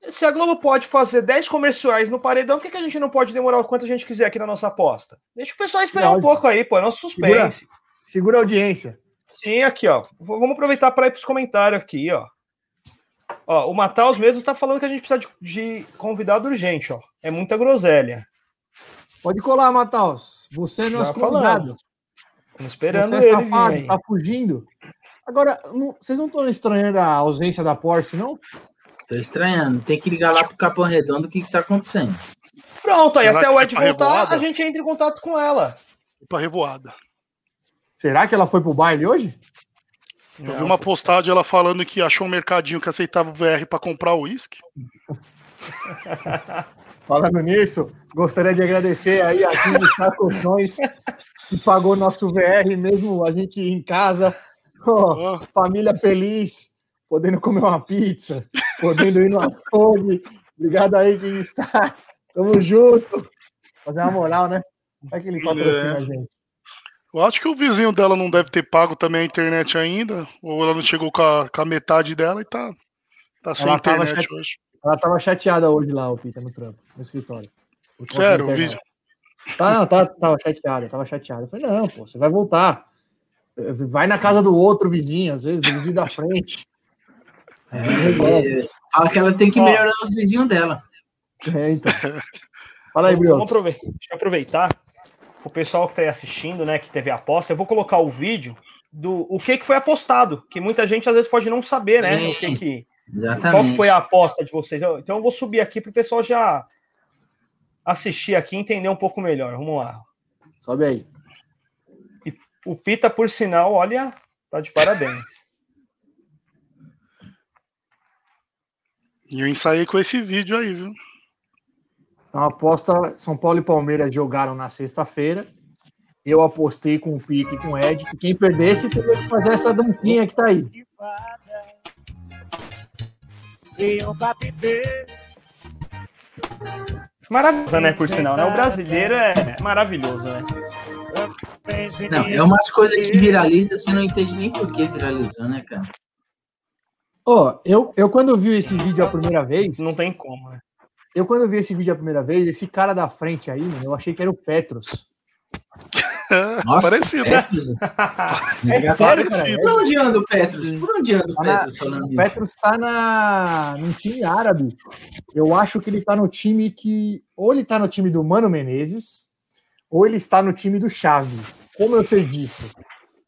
Se a Globo pode fazer 10 comerciais no paredão, por que, que a gente não pode demorar o quanto a gente quiser aqui na nossa aposta? Deixa o pessoal esperar não, um pouco aí, pô, é nosso suspense. Segura, segura a audiência. Sim, aqui, ó. Vamos aproveitar para ir para os comentários aqui, ó. Ó, o Mataus mesmo tá falando que a gente precisa de, de convidado urgente, ó. É muita groselha. Pode colar, Mataus. Você é nosso convidado. Estamos esperando Você é ele vir safado, aí. tá fugindo. Agora, não- vocês não estão estranhando a ausência da Porsche, não? Tô estranhando. Tem que ligar lá pro Capão Redondo o que, que tá acontecendo. Pronto, aí Será até o foi Ed voltar, revoada? a gente entra em contato com ela. Pra revoada. Será que ela foi pro baile hoje? Eu vi uma postagem ela falando que achou um mercadinho que aceitava o VR pra comprar o uísque. Falando nisso, gostaria de agradecer aí a Time Colchões, que pagou nosso VR, mesmo a gente em casa, Ó, família feliz, podendo comer uma pizza, podendo ir no açougue. Obrigado aí quem está. Tamo junto. Fazer uma moral, né? Vai que ele patrocina É. a gente. Eu acho que o vizinho dela não deve ter pago também a internet ainda, ou ela não chegou com a, com a metade dela e tá, tá sem Ela tava internet chate- hoje. Ela tava chateada hoje lá, o Pita, no trampo, no escritório. Conta Sério, o vídeo. Tá, não, tá, tava chateada, tava chateada. Eu falei, não, pô, você vai voltar. Vai na casa do outro vizinho, às vezes, do vizinho da frente. É, Fala que ela tem que Ó. melhorar os vizinhos dela. É, então. Fala aí, Vamos deixa eu aproveitar o pessoal que está aí assistindo, né, que teve a aposta. Eu vou colocar o vídeo do o que, que foi apostado, que muita gente às vezes pode não saber, né? Sim. O que que, qual Exatamente. que foi a aposta de vocês. Eu- Então eu vou subir aqui para o pessoal já assistir aqui e entender um pouco melhor. Vamos lá. Sobe aí. O Pita, por sinal, olha, tá de parabéns. E eu ensaiei com esse vídeo aí, viu? Então, aposta: São Paulo e Palmeiras jogaram na sexta-feira. Eu apostei com o Pita e com o Ed. que Quem perdesse teria que fazer essa dancinha que tá aí. Maravilhosa, né, por sinal, né? O brasileiro é maravilhoso, né? Não, é umas coisas que viraliza, você não entende nem por que viralizou, né, cara? Ó, eu, eu quando vi esse vídeo a primeira vez, Não tem como, né? Eu quando vi esse vídeo a primeira vez, esse cara da frente aí, mano, eu achei que era o Petros. Nossa, Parecido. Petros. É sério, cara. parecido. Por onde anda o Petros? Por onde anda o Tá na- Petros falando O? Petros tá na, num time árabe. Eu acho que ele tá no time que. Ou ele tá no time do Mano Menezes, ou ele está no time do Xavi. Como eu sei disso?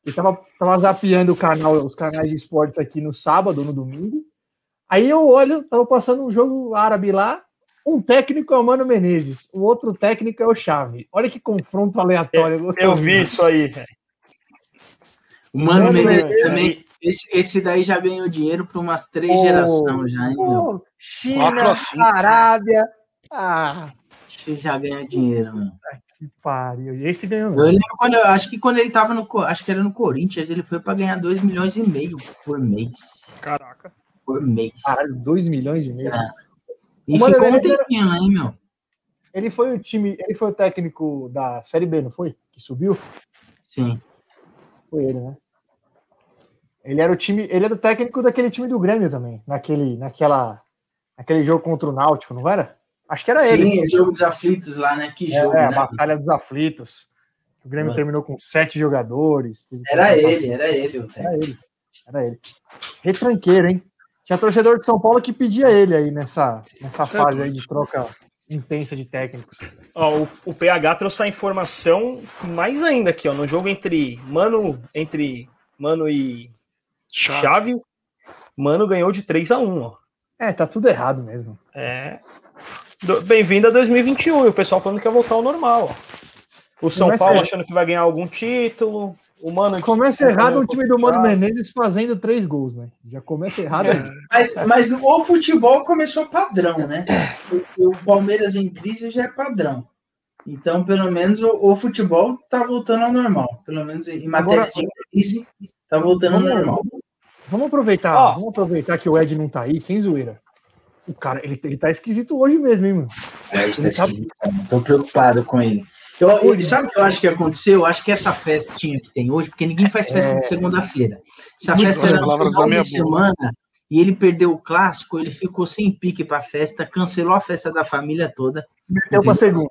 Ele tava, tava zapeando o canal, os canais de esportes aqui no sábado, no domingo. Aí eu olho, tava passando um jogo árabe lá. Um técnico é o Mano Menezes, o outro técnico é o Xavi. Olha que confronto aleatório. Eu muito. vi isso aí. O Mano Mano Menezes Menezes. também. Esse, esse daí já ganhou dinheiro para umas três Pô. gerações já, hein, Quatro China. Arábia. Ah, Você já ganhou dinheiro, mano. que pariu. E esse ganhou. Eu lembro quando eu acho que quando ele tava no. Acho que era no Corinthians, ele foi para ganhar 2 milhões e meio por mês. Caraca. Por mês. Caralho, 2 milhões e meio. É. E Mano ficou um tempinho lá, hein, meu? Ele foi o time, ele foi o técnico da Série B, não foi? Que subiu? Sim. Foi ele, né? Ele era o time, ele era o técnico daquele time do Grêmio também, naquele, naquela, naquele jogo contra o Náutico, não era? Acho que era ele. Sim, o jogo dos aflitos lá, né? Que É, jogo, a né? Batalha dos Aflitos. O Grêmio É. terminou com sete jogadores. Era ele, era ele. Era ele. Era ele. Retranqueiro, hein? Tinha torcedor de São Paulo que pedia ele aí nessa, nessa fase aí de troca intensa de técnicos. Ó, o, o PH trouxe a informação mais ainda aqui, ó, no jogo entre Mano, entre Mano e Chave. Chave, Mano ganhou de 3 a 1, ó. É, tá tudo errado mesmo. É. Do- Bem-vindo a 2021, e o pessoal falando que ia voltar ao normal, ó. O São Paulo achando que vai ganhar algum título, o Mano Começa errado um time do Mano. Menezes fazendo três gols, né? Já começa errado aí. Mas, mas o futebol começou padrão, né? O, o Palmeiras em crise já é padrão. Então, pelo menos, o, o futebol tá voltando ao normal. Pelo menos em matéria Agora- de crise, tá voltando ao normal. Vamos aproveitar, Ó. vamos aproveitar que o Ed não tá aí, sem zoeira. O cara, ele, ele tá esquisito hoje mesmo, hein, mano? Ele tá- Tô preocupado com ele. Eu, eu- sabe o que eu acho que aconteceu? Eu acho que essa festinha que tem hoje, porque ninguém faz festa de segunda-feira. Essa Muito festa era no final de semana e ele perdeu o clássico, ele ficou sem pique pra festa, cancelou a festa da família toda. Meteu pra segunda.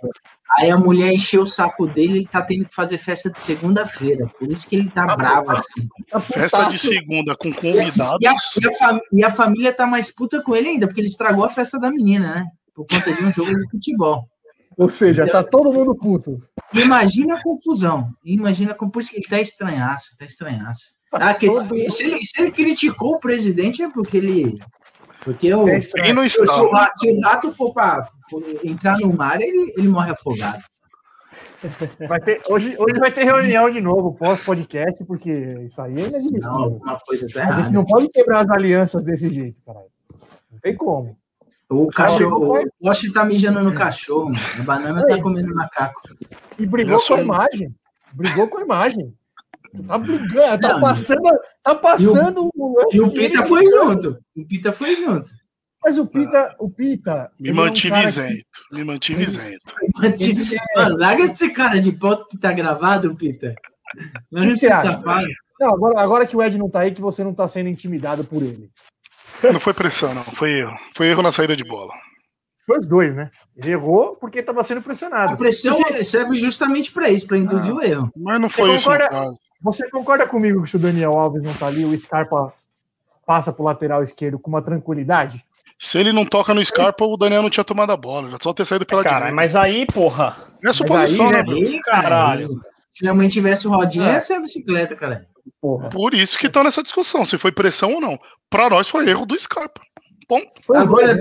Aí a mulher encheu o saco dele, ele tá tendo que fazer festa de segunda-feira. Por isso que ele tá bravo assim. Tá Festa de segunda com E a, convidados. e a fam- e a família tá mais puta com ele ainda, porque ele estragou a festa da menina, né? Por conta de um jogo de futebol. Ou seja, tá todo mundo puto. Imagina a confusão. Imagina como por isso que ele tá estranhaço, tá estranhaço. Ah, que- se, ele, se ele criticou o presidente é porque ele. Porque o, É se, estranho. Quem não o se o rato for para entrar no mar, ele, ele morre afogado. Vai ter, hoje, hoje vai ter reunião de novo, pós-podcast, porque isso aí é Não, inadmissível. alguma coisa tá A gente não pode quebrar as alianças desse jeito, caralho. Não tem como. O cachorro, o Osh tá mijando no cachorro, mano. a banana tá comendo macaco. E brigou com a imagem. Brigou com a imagem. Tá brigando, tá Não, passando, tá passando o lance E o. Pita foi junto. O Pita foi junto. Mas o Pita, o Pita. Me ele é um mantive cara que- isento. Me mantive isento. Mano, larga de ser cara de pau que tá gravado, Pita. Larga que de você ser acha? safado. Não, agora, agora que o Ed não tá aí, que você não tá sendo intimidado por ele. Não foi pressão, não. Foi erro. Foi erro na saída de bola. Foi os dois, né? Ele errou porque tava sendo A pressionado. pressão Você- serve justamente para isso, para induzir o erro. Mas não Você foi isso no concorda? caso. Você concorda comigo que se o Daniel Alves não tá ali, o Scarpa passa pro lateral esquerdo com uma tranquilidade? Se ele não toca no Scarpa, o Daniel não tinha tomado a bola. Já só ter saído pela Cara, direita. mas aí, porra. É suposição, aí, né, né, Bruno? Aí, cara, Caralho. Se realmente tivesse rodinha, É. ia ser a bicicleta, cara. Porra. Por isso que estão nessa discussão, se foi pressão ou não. Pra nós foi erro do Scarpa. Ponto. Agora,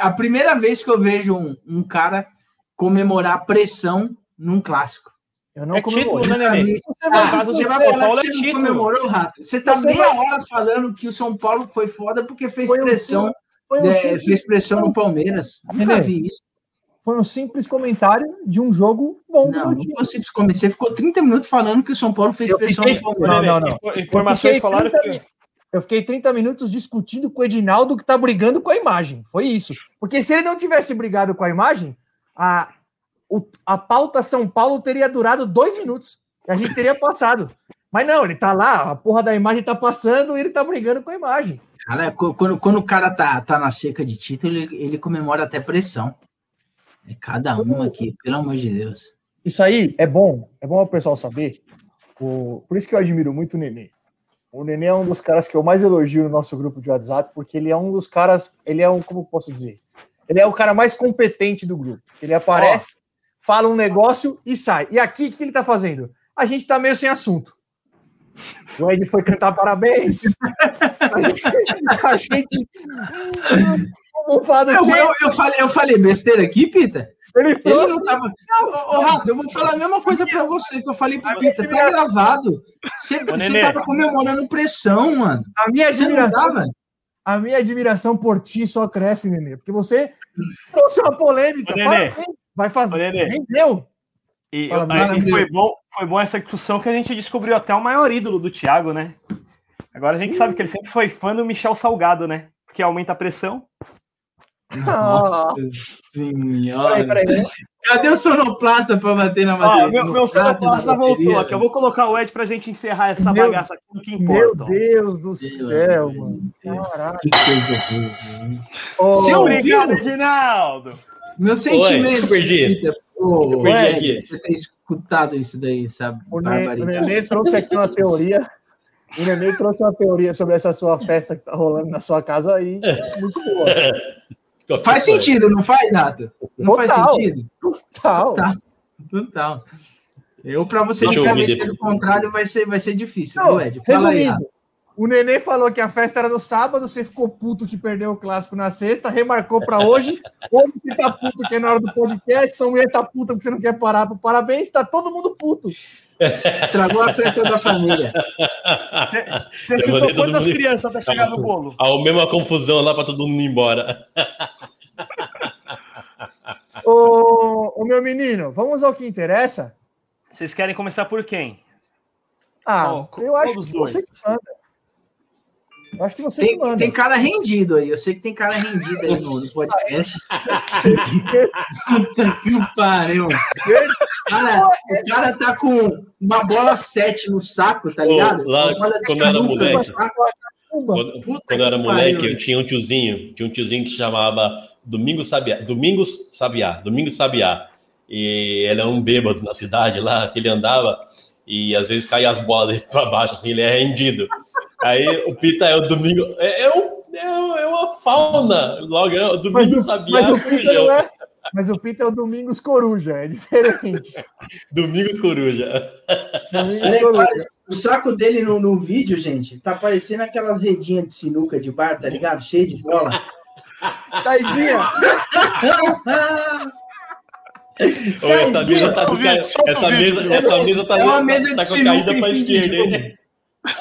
a, a- primeira vez que eu vejo um, um cara comemorar pressão num clássico. Eu não É título, comemorei. né, Nenê? Você Ah, vai você falar Paulo que é título. comemorou, Rato. Você tá Você meia vai- hora falando que o São Paulo foi foda porque fez Foi um pressão, Foi um, é, fez pressão no Palmeiras. Nunca vi isso. Foi um simples comentário de um jogo bom do Não, meu não time. foi simples como Você ficou 30 minutos falando que o São Paulo fez Eu pressão fiquei- no. Não, não, não. Info- Informações falaram 30 que. Eu fiquei 30 minutos discutindo com o Edinaldo que tá brigando com a imagem. Foi isso. Porque se ele não tivesse brigado com a imagem, a, o- a pauta São Paulo teria durado dois minutos. E a gente teria passado. Mas não, ele tá lá, a porra da imagem tá passando e ele tá brigando com a imagem. Cara, qu- quando, quando o cara tá, tá na seca de título, ele, ele comemora até pressão. É cada uma aqui, pelo amor de Deus. Isso aí é bom, é bom o pessoal saber. O- por isso que eu admiro muito o Nenê. O Nenê é um dos caras que eu mais elogio no nosso grupo de WhatsApp, porque ele é um dos caras, ele é um, como eu posso dizer? Ele é o cara mais competente do grupo. Ele aparece, fala um negócio e sai. E aqui, o que ele tá fazendo? A gente tá meio sem assunto. O Ed foi cantar parabéns. A gente. A gente vamos falar do Eu, eu, eu falei, eu falei besteira aqui, Pita? Ele Ele trouxe. não tava. Ô, ô, Rato, eu vou falar a mesma coisa pra você que eu falei pro Pita. Tá gravado. Você, Ô, você Nenê. tava comemorando pressão, mano. A minha não admiração a minha admiração por ti só cresce, Nenê, porque você trouxe uma polêmica. Ô, Nenê. Vai fazer. Ô. Rendeu. E, Fala, eu- e foi, bom, foi bom essa discussão que a gente descobriu até o maior ídolo do Thiago, né? Agora a gente sabe que ele sempre foi fã do Michel Salgado, né? Porque aumenta a pressão. Ah, Senhora. peraí, peraí. Cadê o sonoplasta pra bater na Ó, bateria? meu, meu celular voltou aqui. Eu vou colocar o Ed pra gente encerrar essa Meu- bagaça aqui no que Meu importa. ó. Deus do Meu céu, Deus. mano. Caralho. Que coisa horrível. Obrigado, ouviu? Reginaldo. Meu sentimento. eu perdi. Eu perdi Ed, aqui. Você ter escutado isso daí, sabe? o, o. Nenê trouxe aqui uma teoria. O Nenê trouxe uma teoria sobre essa sua festa que tá rolando na sua casa aí. Muito boa. Faz sentido, não faz, Rato? Não faz Total. sentido? Total. Tá. Total. Eu, pra você Deixa não do contrário, vai ser, vai ser difícil, Não, viu, Ed? Fala aí, resumindo, Rato. o Nenê falou que a festa era no sábado, você ficou puto que perdeu o clássico na sexta, remarcou pra hoje. Hoje você tá puto que é na hora do podcast, sua mulher tá puta porque você não quer parar pro parabéns, tá todo mundo puto. Estragou a festa da família. Você, citou quantas crianças até chegar no bolo? A mesma confusão lá pra todo mundo ir embora. Ô, ô, meu menino, vamos ao que interessa? Vocês querem começar por quem? Ah, eu acho que dois. você que manda. Eu acho que você Tem, que manda. tem cara rendido aí. Eu sei que tem cara rendido aí no, no podcast. Puta que pariu. Cara, o cara tá com uma bola 7 no saco, tá Ô, ligado? lá, Uma bola de quando era moleque. saco. Quando, Puta quando eu era que moleque, pariu. eu tinha um tiozinho, tinha um tiozinho que se chamava Domingos Sabiá, Domingos Sabiá, Domingos Sabiá. E ele era um bêbado na cidade lá, que ele andava e às vezes caía as bolas pra baixo, assim, ele é rendido. Aí o Pita é o Domingo, é, é, um, é, é uma fauna, logo é o Mas, Domingos o- Sabiá, mas o Pita não é. Mas o Pita é o Domingos Coruja, é diferente. Domingos Coruja. Domingos Coruja. O saco dele no, no vídeo, gente, tá parecendo aquelas redinhas de sinuca de bar, tá ligado? Cheio de bola. Caidinha. Ô, essa mesa tá o essa mesa, essa mesa tá, É uma mesa tá com a caída de esquerda, hein?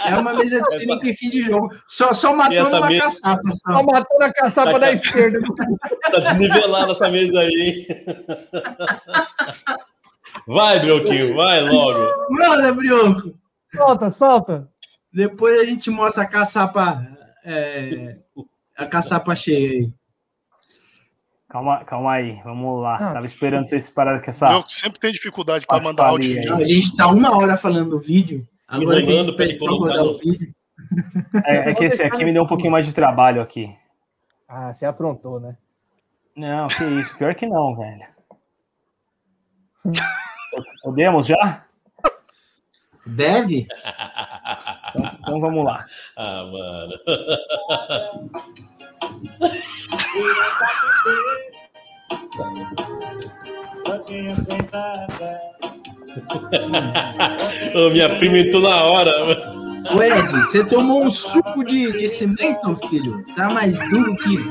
É uma mesa de Essa- sinuca em fim de jogo. Só, só matou essa uma mesa- caçapa. Tá Só. matando a caçapa Tá da esquerda. Tá desnivelada essa mesa aí, hein? Vai, Brioquinho, vai logo. Manda, Brioco. Solta, solta. Depois a gente mostra a caçapa. é, a caçapa cheia aí. Calma, calma aí, vamos lá. Ah. Tava esperando vocês pararem com essa. Eu sempre tenho dificuldade para mandar áudio. Não, a gente tá uma hora falando do vídeo. Agora Enrolando pra ele colocar no- o vídeo. É, é que esse aqui me deu um pouquinho mais de trabalho aqui. Ah, você aprontou, né? Não, que isso. Pior que não, velho. Podemos já? Deve? Então, então vamos lá. Ah, mano. Minha prima entrou na hora. Ô, Ed, você tomou um suco de, de cimento, filho? Tá mais duro que.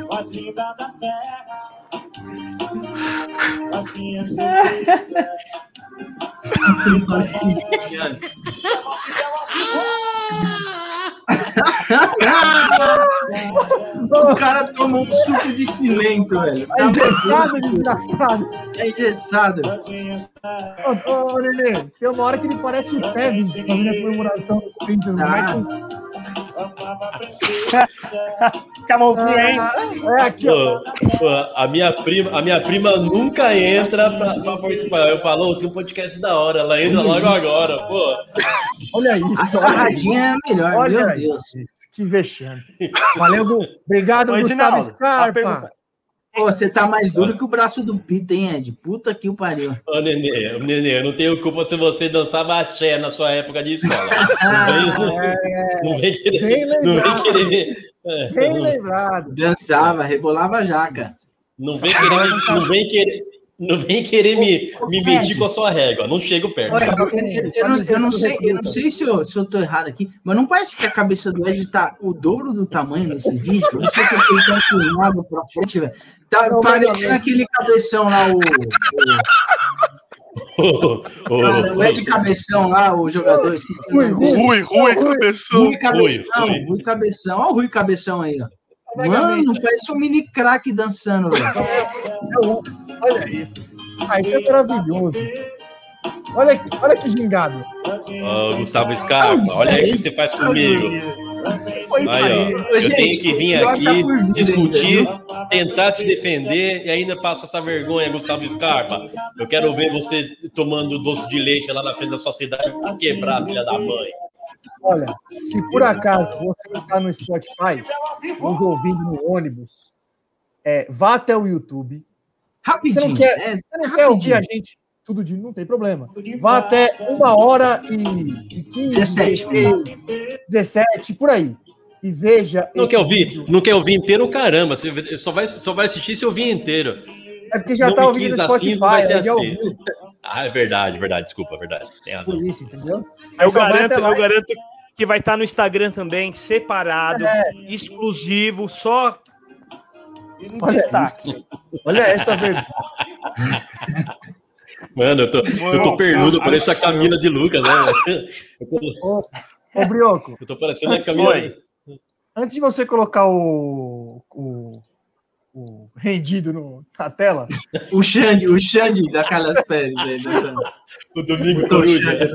O cara tomou um suco de cimento, velho. É engessado, desgraçado. É engessado. Ô, ô, ô, Nenê, tem uma hora que ele parece o Tevez fazendo a comemoração do Corinthians. Ah. Mete um... Com a mãozinha, hein? É aqui, ó. A, minha prima, a minha prima nunca entra pra, pra participar. Eu falo, "Ô, tem um podcast da hora. Ela entra logo agora, pô. Olha A isso, isso. sarradinha é melhor, Olha meu aí. Deus. Que vexame. Valeu, Gu. Obrigado, Ô, Gustavo Scarpa. Pô, você tá mais duro que o braço do Pita, hein, Ed? Puta que o pariu. Ô, Nenê, ô, Nenê, eu não tenho culpa se você dançava axé na sua época de escola. Ah, Não vem, não vem querer. Bem Não vem lembrado. querer. é, Bem lembrado. dançava, rebolava a jaca. Não vem querer, me- não vem querer, não vem querer me, me medir com a sua régua. Não chego perto. Olha, eu, eu- eu não, eu não sei, eu não sei se eu, se eu tô errado aqui, mas não parece que a cabeça do Ed tá o dobro do tamanho nesse vídeo? Não sei se eu tô tão filmado pra frente, velho. Tá Não, parecendo aquele cabeção lá, o, o, o Ed Cabeção lá, o jogador. Rui. Rui, Rui, cabeção. Rui Cabeção, Rui, Rui. Rui Cabeção. Olha o Rui Cabeção aí, ó. Mano, parece um mini craque dançando, velho. Olha isso. Ah, isso é maravilhoso. Olha, aqui, olha que gingado. Ô, Gustavo Scarpa, olha aí o que você faz comigo. Aí, ó. Eu tenho que vir aqui, tá vir discutir, tentar te defender e ainda passo essa vergonha, Gustavo Scarpa. Eu quero ver você tomando doce de leite lá na frente da sua cidade te quebrar, filha da mãe. Olha, se por acaso você está no Spotify, nos ouvindo no ônibus, é, vá até o YouTube. Rapidinho. Você não quer- é, Você não quer ouvir a gente tudo de não tem problema. Vá até uma hora e, e 15, 17. 16, 17, por aí. E veja. Não quer ouvir? vídeo. Não quer ouvir inteiro? Caramba, você só vai, só vai assistir se ouvir inteiro. É porque já não está ouvindo no assim, Spotify. não vai ter já assim. Ah, é verdade, verdade, desculpa, é verdade. Tem razão. por isso, entendeu? Eu Só garanto, eu garanto que vai estar no Instagram também, separado, É. exclusivo, só Olha destaque. Olha essa verdade. Mano, eu tô, eu tô pernudo, pareço a Camila de Lucas, né? Tô, Ô, Brioco, eu tô parecendo a Camila. Oi. antes de você colocar o, o, o rendido no- na tela, O Xande, o Xande da Carlos Pérez aí, dançando. O Domingo Coruja.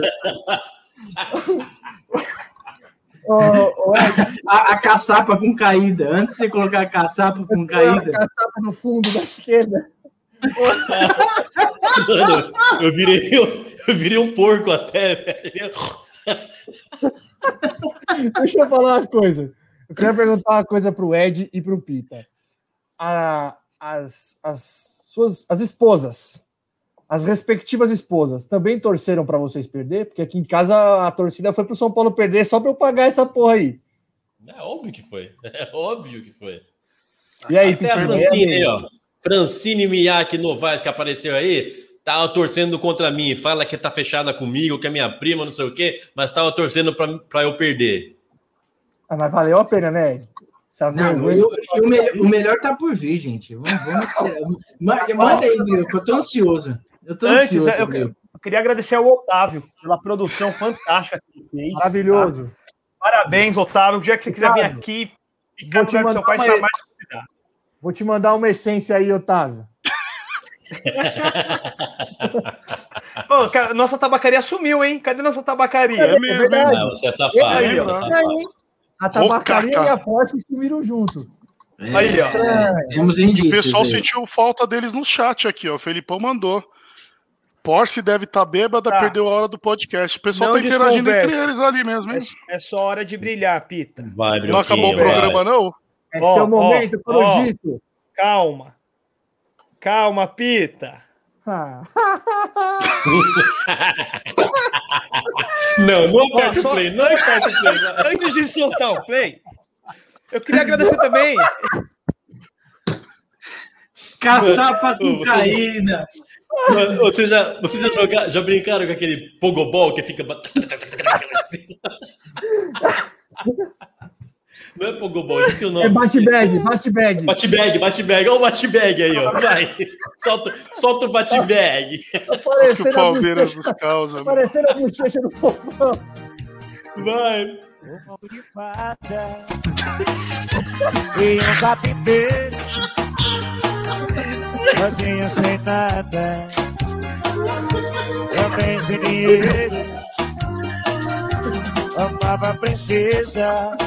Ô, Ed, A, a caçapa com caída. Antes de você colocar a caçapa com a caída. caçapa no fundo da esquerda. Mano, eu virei, eu, eu virei um porco até, velho. Deixa eu falar uma coisa. Eu queria perguntar uma coisa pro Ed e pro Pita. A- as, as suas as esposas, as respectivas esposas, também torceram para vocês perder? Porque aqui em casa a torcida foi pro São Paulo perder só para eu pagar essa porra aí. É óbvio que foi. É óbvio que foi. E aí, Até a? Francine aí, ó. Francine Miyake Novaes, que apareceu aí, tava torcendo contra mim. Fala que tá fechada comigo, que é minha prima, não sei o quê, mas tava torcendo pra eu perder. Ah, mas valeu a pena, né? Essa Não, vergonha. eu- eu- o, melhor, o melhor tá por vir, gente. Vamos, vamos esperar. Ma- Manda aí, que eu tô ansioso. Eu tô Antes, ansioso, eu, eu queria agradecer ao Otávio pela produção fantástica que ele fez. Maravilhoso. tá? Parabéns, Otávio. O dia que você quiser vir Otávio, aqui, vou ficar no te lugar do seu mandar pai, uma- mais convidado. Vou te mandar uma essência aí, Otávio. Pô, cara, nossa tabacaria sumiu, hein? Cadê nossa tabacaria? É mesmo, hein? Ah, você é safado, Aí, você é. A tabacaria Ô, e a Porsche sumiram junto. É, Aí, ó. é, temos indícios. o pessoal aí. sentiu falta deles no chat aqui, ó. O Felipão mandou. Porsche deve estar bêbada, Tá. perdeu a hora do podcast. O pessoal Não tá interagindo entre eles ali mesmo, hein? É, é só hora de brilhar, Pita. Vai, Não acabou o Brioquinho, vai. programa, não? É Ó, seu ó, momento, ó. Corujito. Calma. Calma, Pita. Ah. Não, não aperte Ó, o play, não aperte o play. Antes de soltar o play, eu queria agradecer também. Caçapa Ô, cocaína. Mano, Vocês já, vocês já, jogaram- já brincaram com aquele pogobol que fica. Não é pogobol, esqueci o nome. É bate-bag, bate-bag. Bate-bag, bate-bag. Olha o bate-bag aí, ó. Vai. Solta, solta o bate-bag. Que o Parecendo a Palmeiras nos causa. né? parecendo a bochecha do fofão. Vai. de fada e um carpinteiro sozinho sem nada. Também sem dinheiro amava a princesa.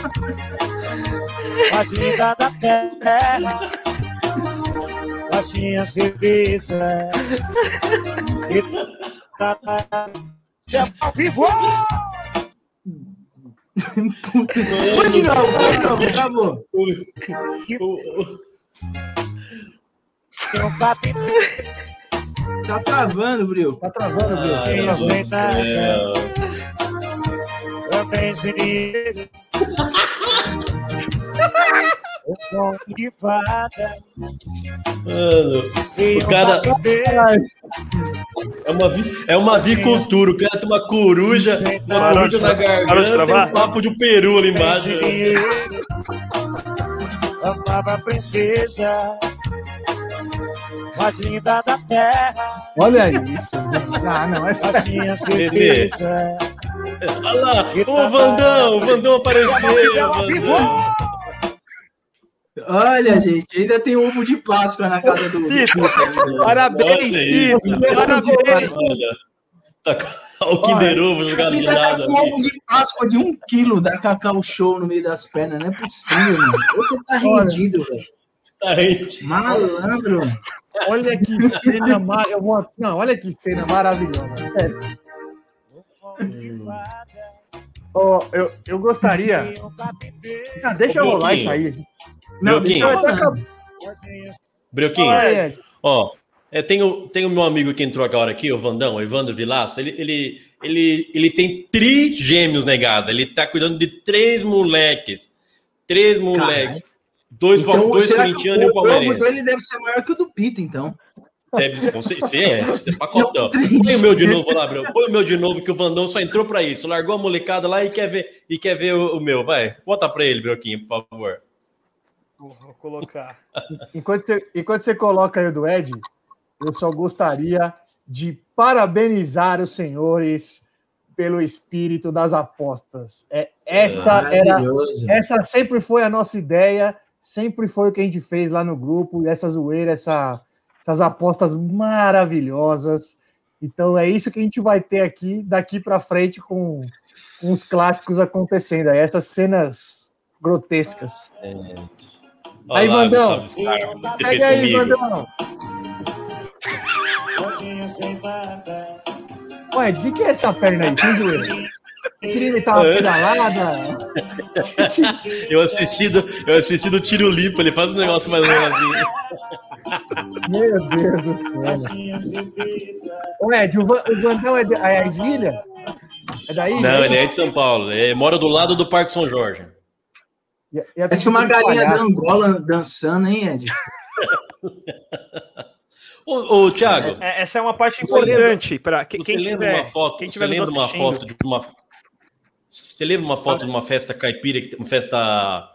Fazenda da terra assim a cerveja e vivo! Foi de novo, foi de novo, acabou. Tá travando, Bril. Tá travando, viu? Ai, também sem dinheiro. O som de fada Mano, O cara- é uma, vi- é uma avicultura. O cara tem uma coruja, uma Parou coruja de na garganta e travar? um papo de um peru ali embaixo. Amava a princesa mais linda da terra, Olha isso. Ah, não, essa assim a certeza. Olha lá, o Vandão, o Vandão apareceu. Vandão. Olha, gente, ainda tem ovo de Páscoa na casa do. Pita, Parabéns. Pita. Parabéns. Olha, tá o Kinder Ovo jogado de tá lado com ali. ovo de Páscoa de um quilo da Cacau Show no meio das pernas. Não é possível, mano. Você tá rendido, velho. Malandro. Olha que cena mar... eu vou... Não, olha que cena maravilhosa. Sério. Ó, eu, eu gostaria. Ah, deixa Ô, eu rolar isso aí. Não, Brioquinho, deixa eu Até. Brioquinho, Ed. ó, é, tem, o, tem o meu amigo que entrou agora aqui, o Vandão, o Evandro Vilaça, ele, ele, ele, ele tem trigêmeos negado, ele tá cuidando de três moleques, três moleques, dois, Então, dois corintianos e um o palmeirense. dele deve ser maior que o do Pita, então. Deve ser, você é, você é pacotão. Põe o meu de novo lá, Breu. Põe o meu de novo, que o Vandão só entrou pra isso. Largou a molecada lá e quer ver, e quer ver o, o meu. Vai, bota pra ele, Brioquinho, por favor. Vou colocar. Enquanto você, enquanto você coloca aí o do Ed, eu só gostaria de parabenizar os senhores pelo espírito das apostas. É, essa era essa sempre foi a nossa ideia, sempre foi o que a gente fez lá no grupo, essa zoeira, essa, essas apostas maravilhosas. Então é isso que a gente vai ter aqui daqui para frente com, com os clássicos acontecendo, aí, essas cenas grotescas. Olha Aí, lá, Vandão. Que Segue aí, comigo. Vandão. Ué, o que, que é essa perna aí? Sem zoeira. Você queria imitar uma pedalada? Eu assisti do, eu assisti do tiro limpo, ele faz um negócio mais ou menos assim. Meu Deus do céu. Ô, Ed, o, Van- o Vandão é de, é de ilha? É daí? Não, ele é de São Paulo. Ele mora do lado do Parque São Jorge. E, e a Parece uma galinha da. Angola dançando, hein, Ed? Ô, ô Thiago, É, essa é uma parte Você importante para quem você lembra tiver. uma foto? quem Você tiver nos lembra uma foto de uma. Você lembra uma foto de uma festa caipira, uma festa.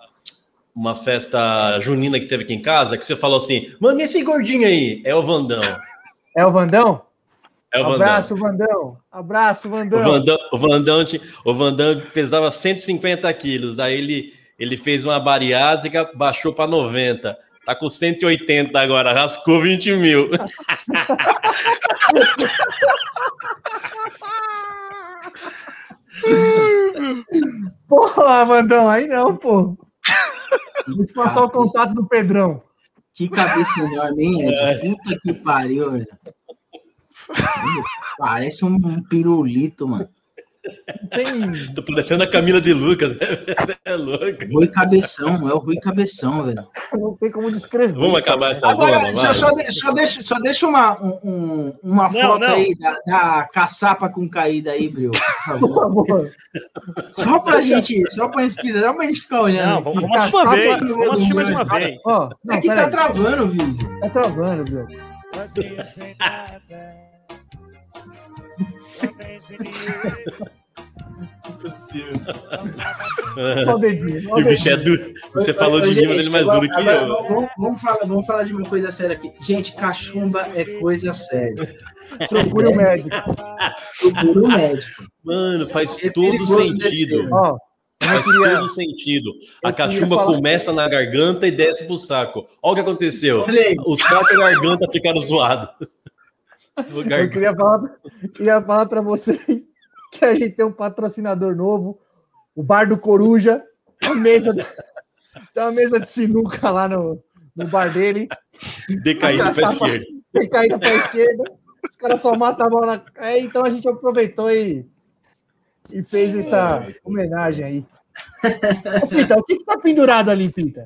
Uma festa junina que teve aqui em casa, que você falou assim: mano, esse gordinho aí? É o Vandão. É o Vandão? É o Vandão. Abraço, Vandão. Abraço, O Vandão. Vandão, o Vandão, o Vandão pesava 150 quilos, daí ele, ele fez uma bariátrica, baixou para 90. Tá com 180 agora, rascou 20 mil. Porra, Vandão, aí não, pô. Vou te passar o contato do Pedrão. Que cabeça enorme, hein, Ed? Puta que pariu, velho. Parece um pirulito, mano. Não tem. Tô parecendo a Camila de Lucas, né? Você é louco. Rui Cabeção, é o Rui Cabeção, velho. Não tem como descrever. Vamos isso, acabar né? essa Agora, zona, só, só, de- só deixa, só deixa uma, um- um- uma Não, foto não. aí da, da caçapa com caída aí, Bril. por Por favor. Só pra gente, só pra inspirar, só pra gente ficar olhando. Não, aqui. vamos, assistir uma vez. Vamos assistir mais uma vez. Ó, não, É que tá travando o vídeo. Tá travando, viu? Só o dedinho. só o O bicho é duro. Você falou de mim, mas ele é mais duro que eu. Vamos, vamos falar, vamos falar de uma coisa séria aqui. Gente, cachumba é coisa séria. Procure o médico. Procura o médico. Mano, faz É todo sentido. Ó, eu Faz queria. todo sentido. A cachumba começa na garganta e desce pro saco. Olha o que aconteceu. O saco e a garganta ficaram zoados. O Eu queria falar, queria falar para vocês que a gente tem um patrocinador novo, o Bar do Coruja, a mesa, tem uma mesa de sinuca lá no, no bar dele, Decaído do pé Caçapa. esquerdo. tem caído para a esquerda, os caras só matam a bola. Na... É, então a gente aproveitou e, e fez essa homenagem aí. Ô, Pita, o que, que tá pendurado ali, Pita?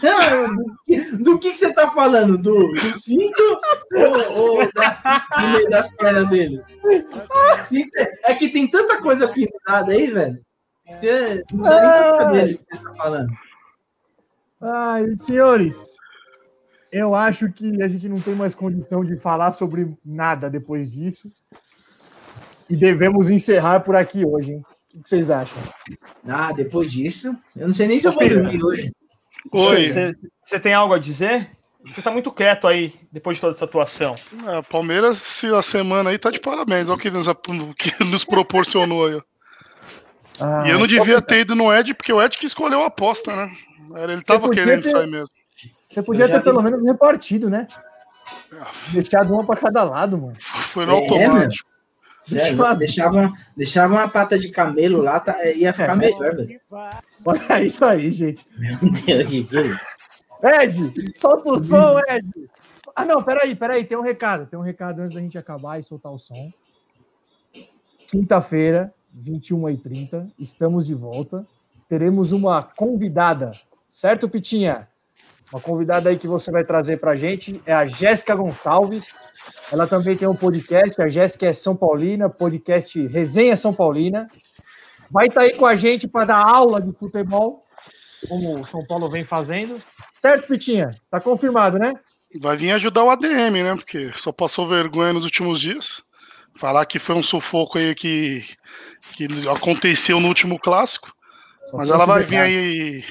do, que, do que que você tá falando? Do, do cinto ou, ou da, no meio das pernas dele? É- que tem tanta coisa pendurada aí, velho. Você não dá nem pra saber do que você tá falando. Ai, senhores, eu acho que a gente não tem mais condição de falar sobre nada depois disso. E devemos encerrar por aqui hoje, hein? O que vocês acham? Ah, depois disso, eu não sei nem se eu vou dormir hoje. Oi. Você você tem algo a dizer? Você tá muito quieto aí, depois de toda essa atuação. É, Palmeiras, se a semana aí tá de parabéns. Olha o que nos, o que nos proporcionou aí. Ah, e eu não devia ter ido no Ed, porque o Ed que escolheu a aposta, né? Era- Ele tava querendo ter- sair mesmo. Você podia ter pelo menos repartido, né? Deixado uma para cada lado, mano. Foi no É, automático. É, Deixa- deixava, deixava uma pata de camelo lá, tá, ia ficar É. melhor, velho. Olha isso aí, gente. Meu Deus, que é? Ed, solta o som, Ed. Ah, não, peraí, peraí, tem um recado. Tem um recado antes da gente acabar e soltar o som. Quinta-feira, 21h30, estamos de volta. Teremos uma convidada, certo, Pitinha? Uma convidada aí que você vai trazer pra gente é a Jéssica Gonçalves. Ela também tem um podcast, a Jéssica é São Paulina, podcast Resenha São Paulina. Vai estar aí com a gente para dar aula de futebol, como o São Paulo vem fazendo. Certo, Pitinha? Tá confirmado, né? Vai vir ajudar o ADM, né? Porque só passou vergonha nos últimos dias. Falar que foi um sufoco aí que, que aconteceu no último clássico. Só Mas ela vai vir aí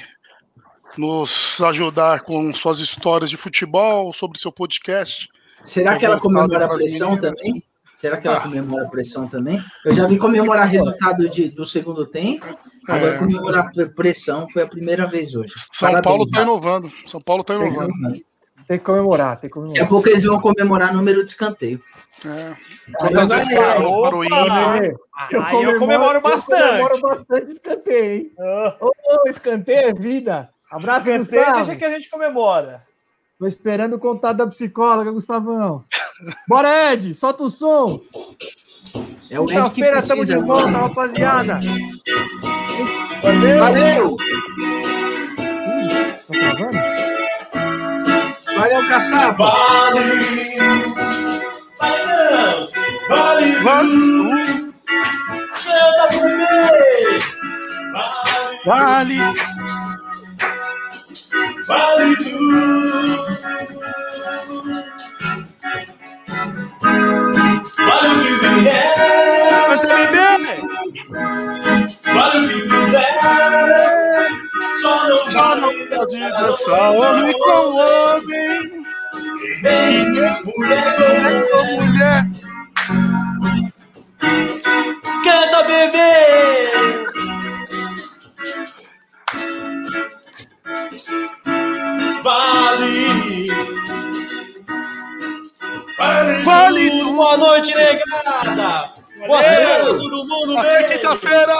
nos ajudar com suas histórias de futebol, sobre seu podcast. Será que ela comemora a pressão meninas. também? Será que ela Ah. comemora a pressão também? Eu já vi comemorar resultado de, do segundo tempo. Agora É. comemorar a pressão foi a primeira vez hoje. São Parabéns, Paulo tá Rafa. inovando. São Paulo tá inovando. Tem que comemorar, tem que Daqui a comemorar. pouco eles vão comemorar número de escanteio. É. Quantas vezes parou, ímpar. Nenê, Aí eu comemoro bastante. Eu comemoro bastante escanteio, hein? Ah, Ô, ô, escanteio é vida. Abraço, escanteio, Gustavo. deixa que a gente comemora. Tô esperando o contato da psicóloga, Gustavão. Bora, Ed, solta o som. É o Ed que Quinta-feira estamos de volta, rapaziada. Valeu! Tá gravando? Valeu, Caçapa! Vale! Vale não! Vale! Vale, Canta comigo! Vale! vale. Vale tudo! Vale o que vier! Vale o que quiser! Só não Já não pode dançar homem com homem, E nem mulher mulher com mulher. Canta, bebê! Vale! Vale! Vale tudo! Boa noite, negada! Boa semana, todo mundo bem! quinta-feira.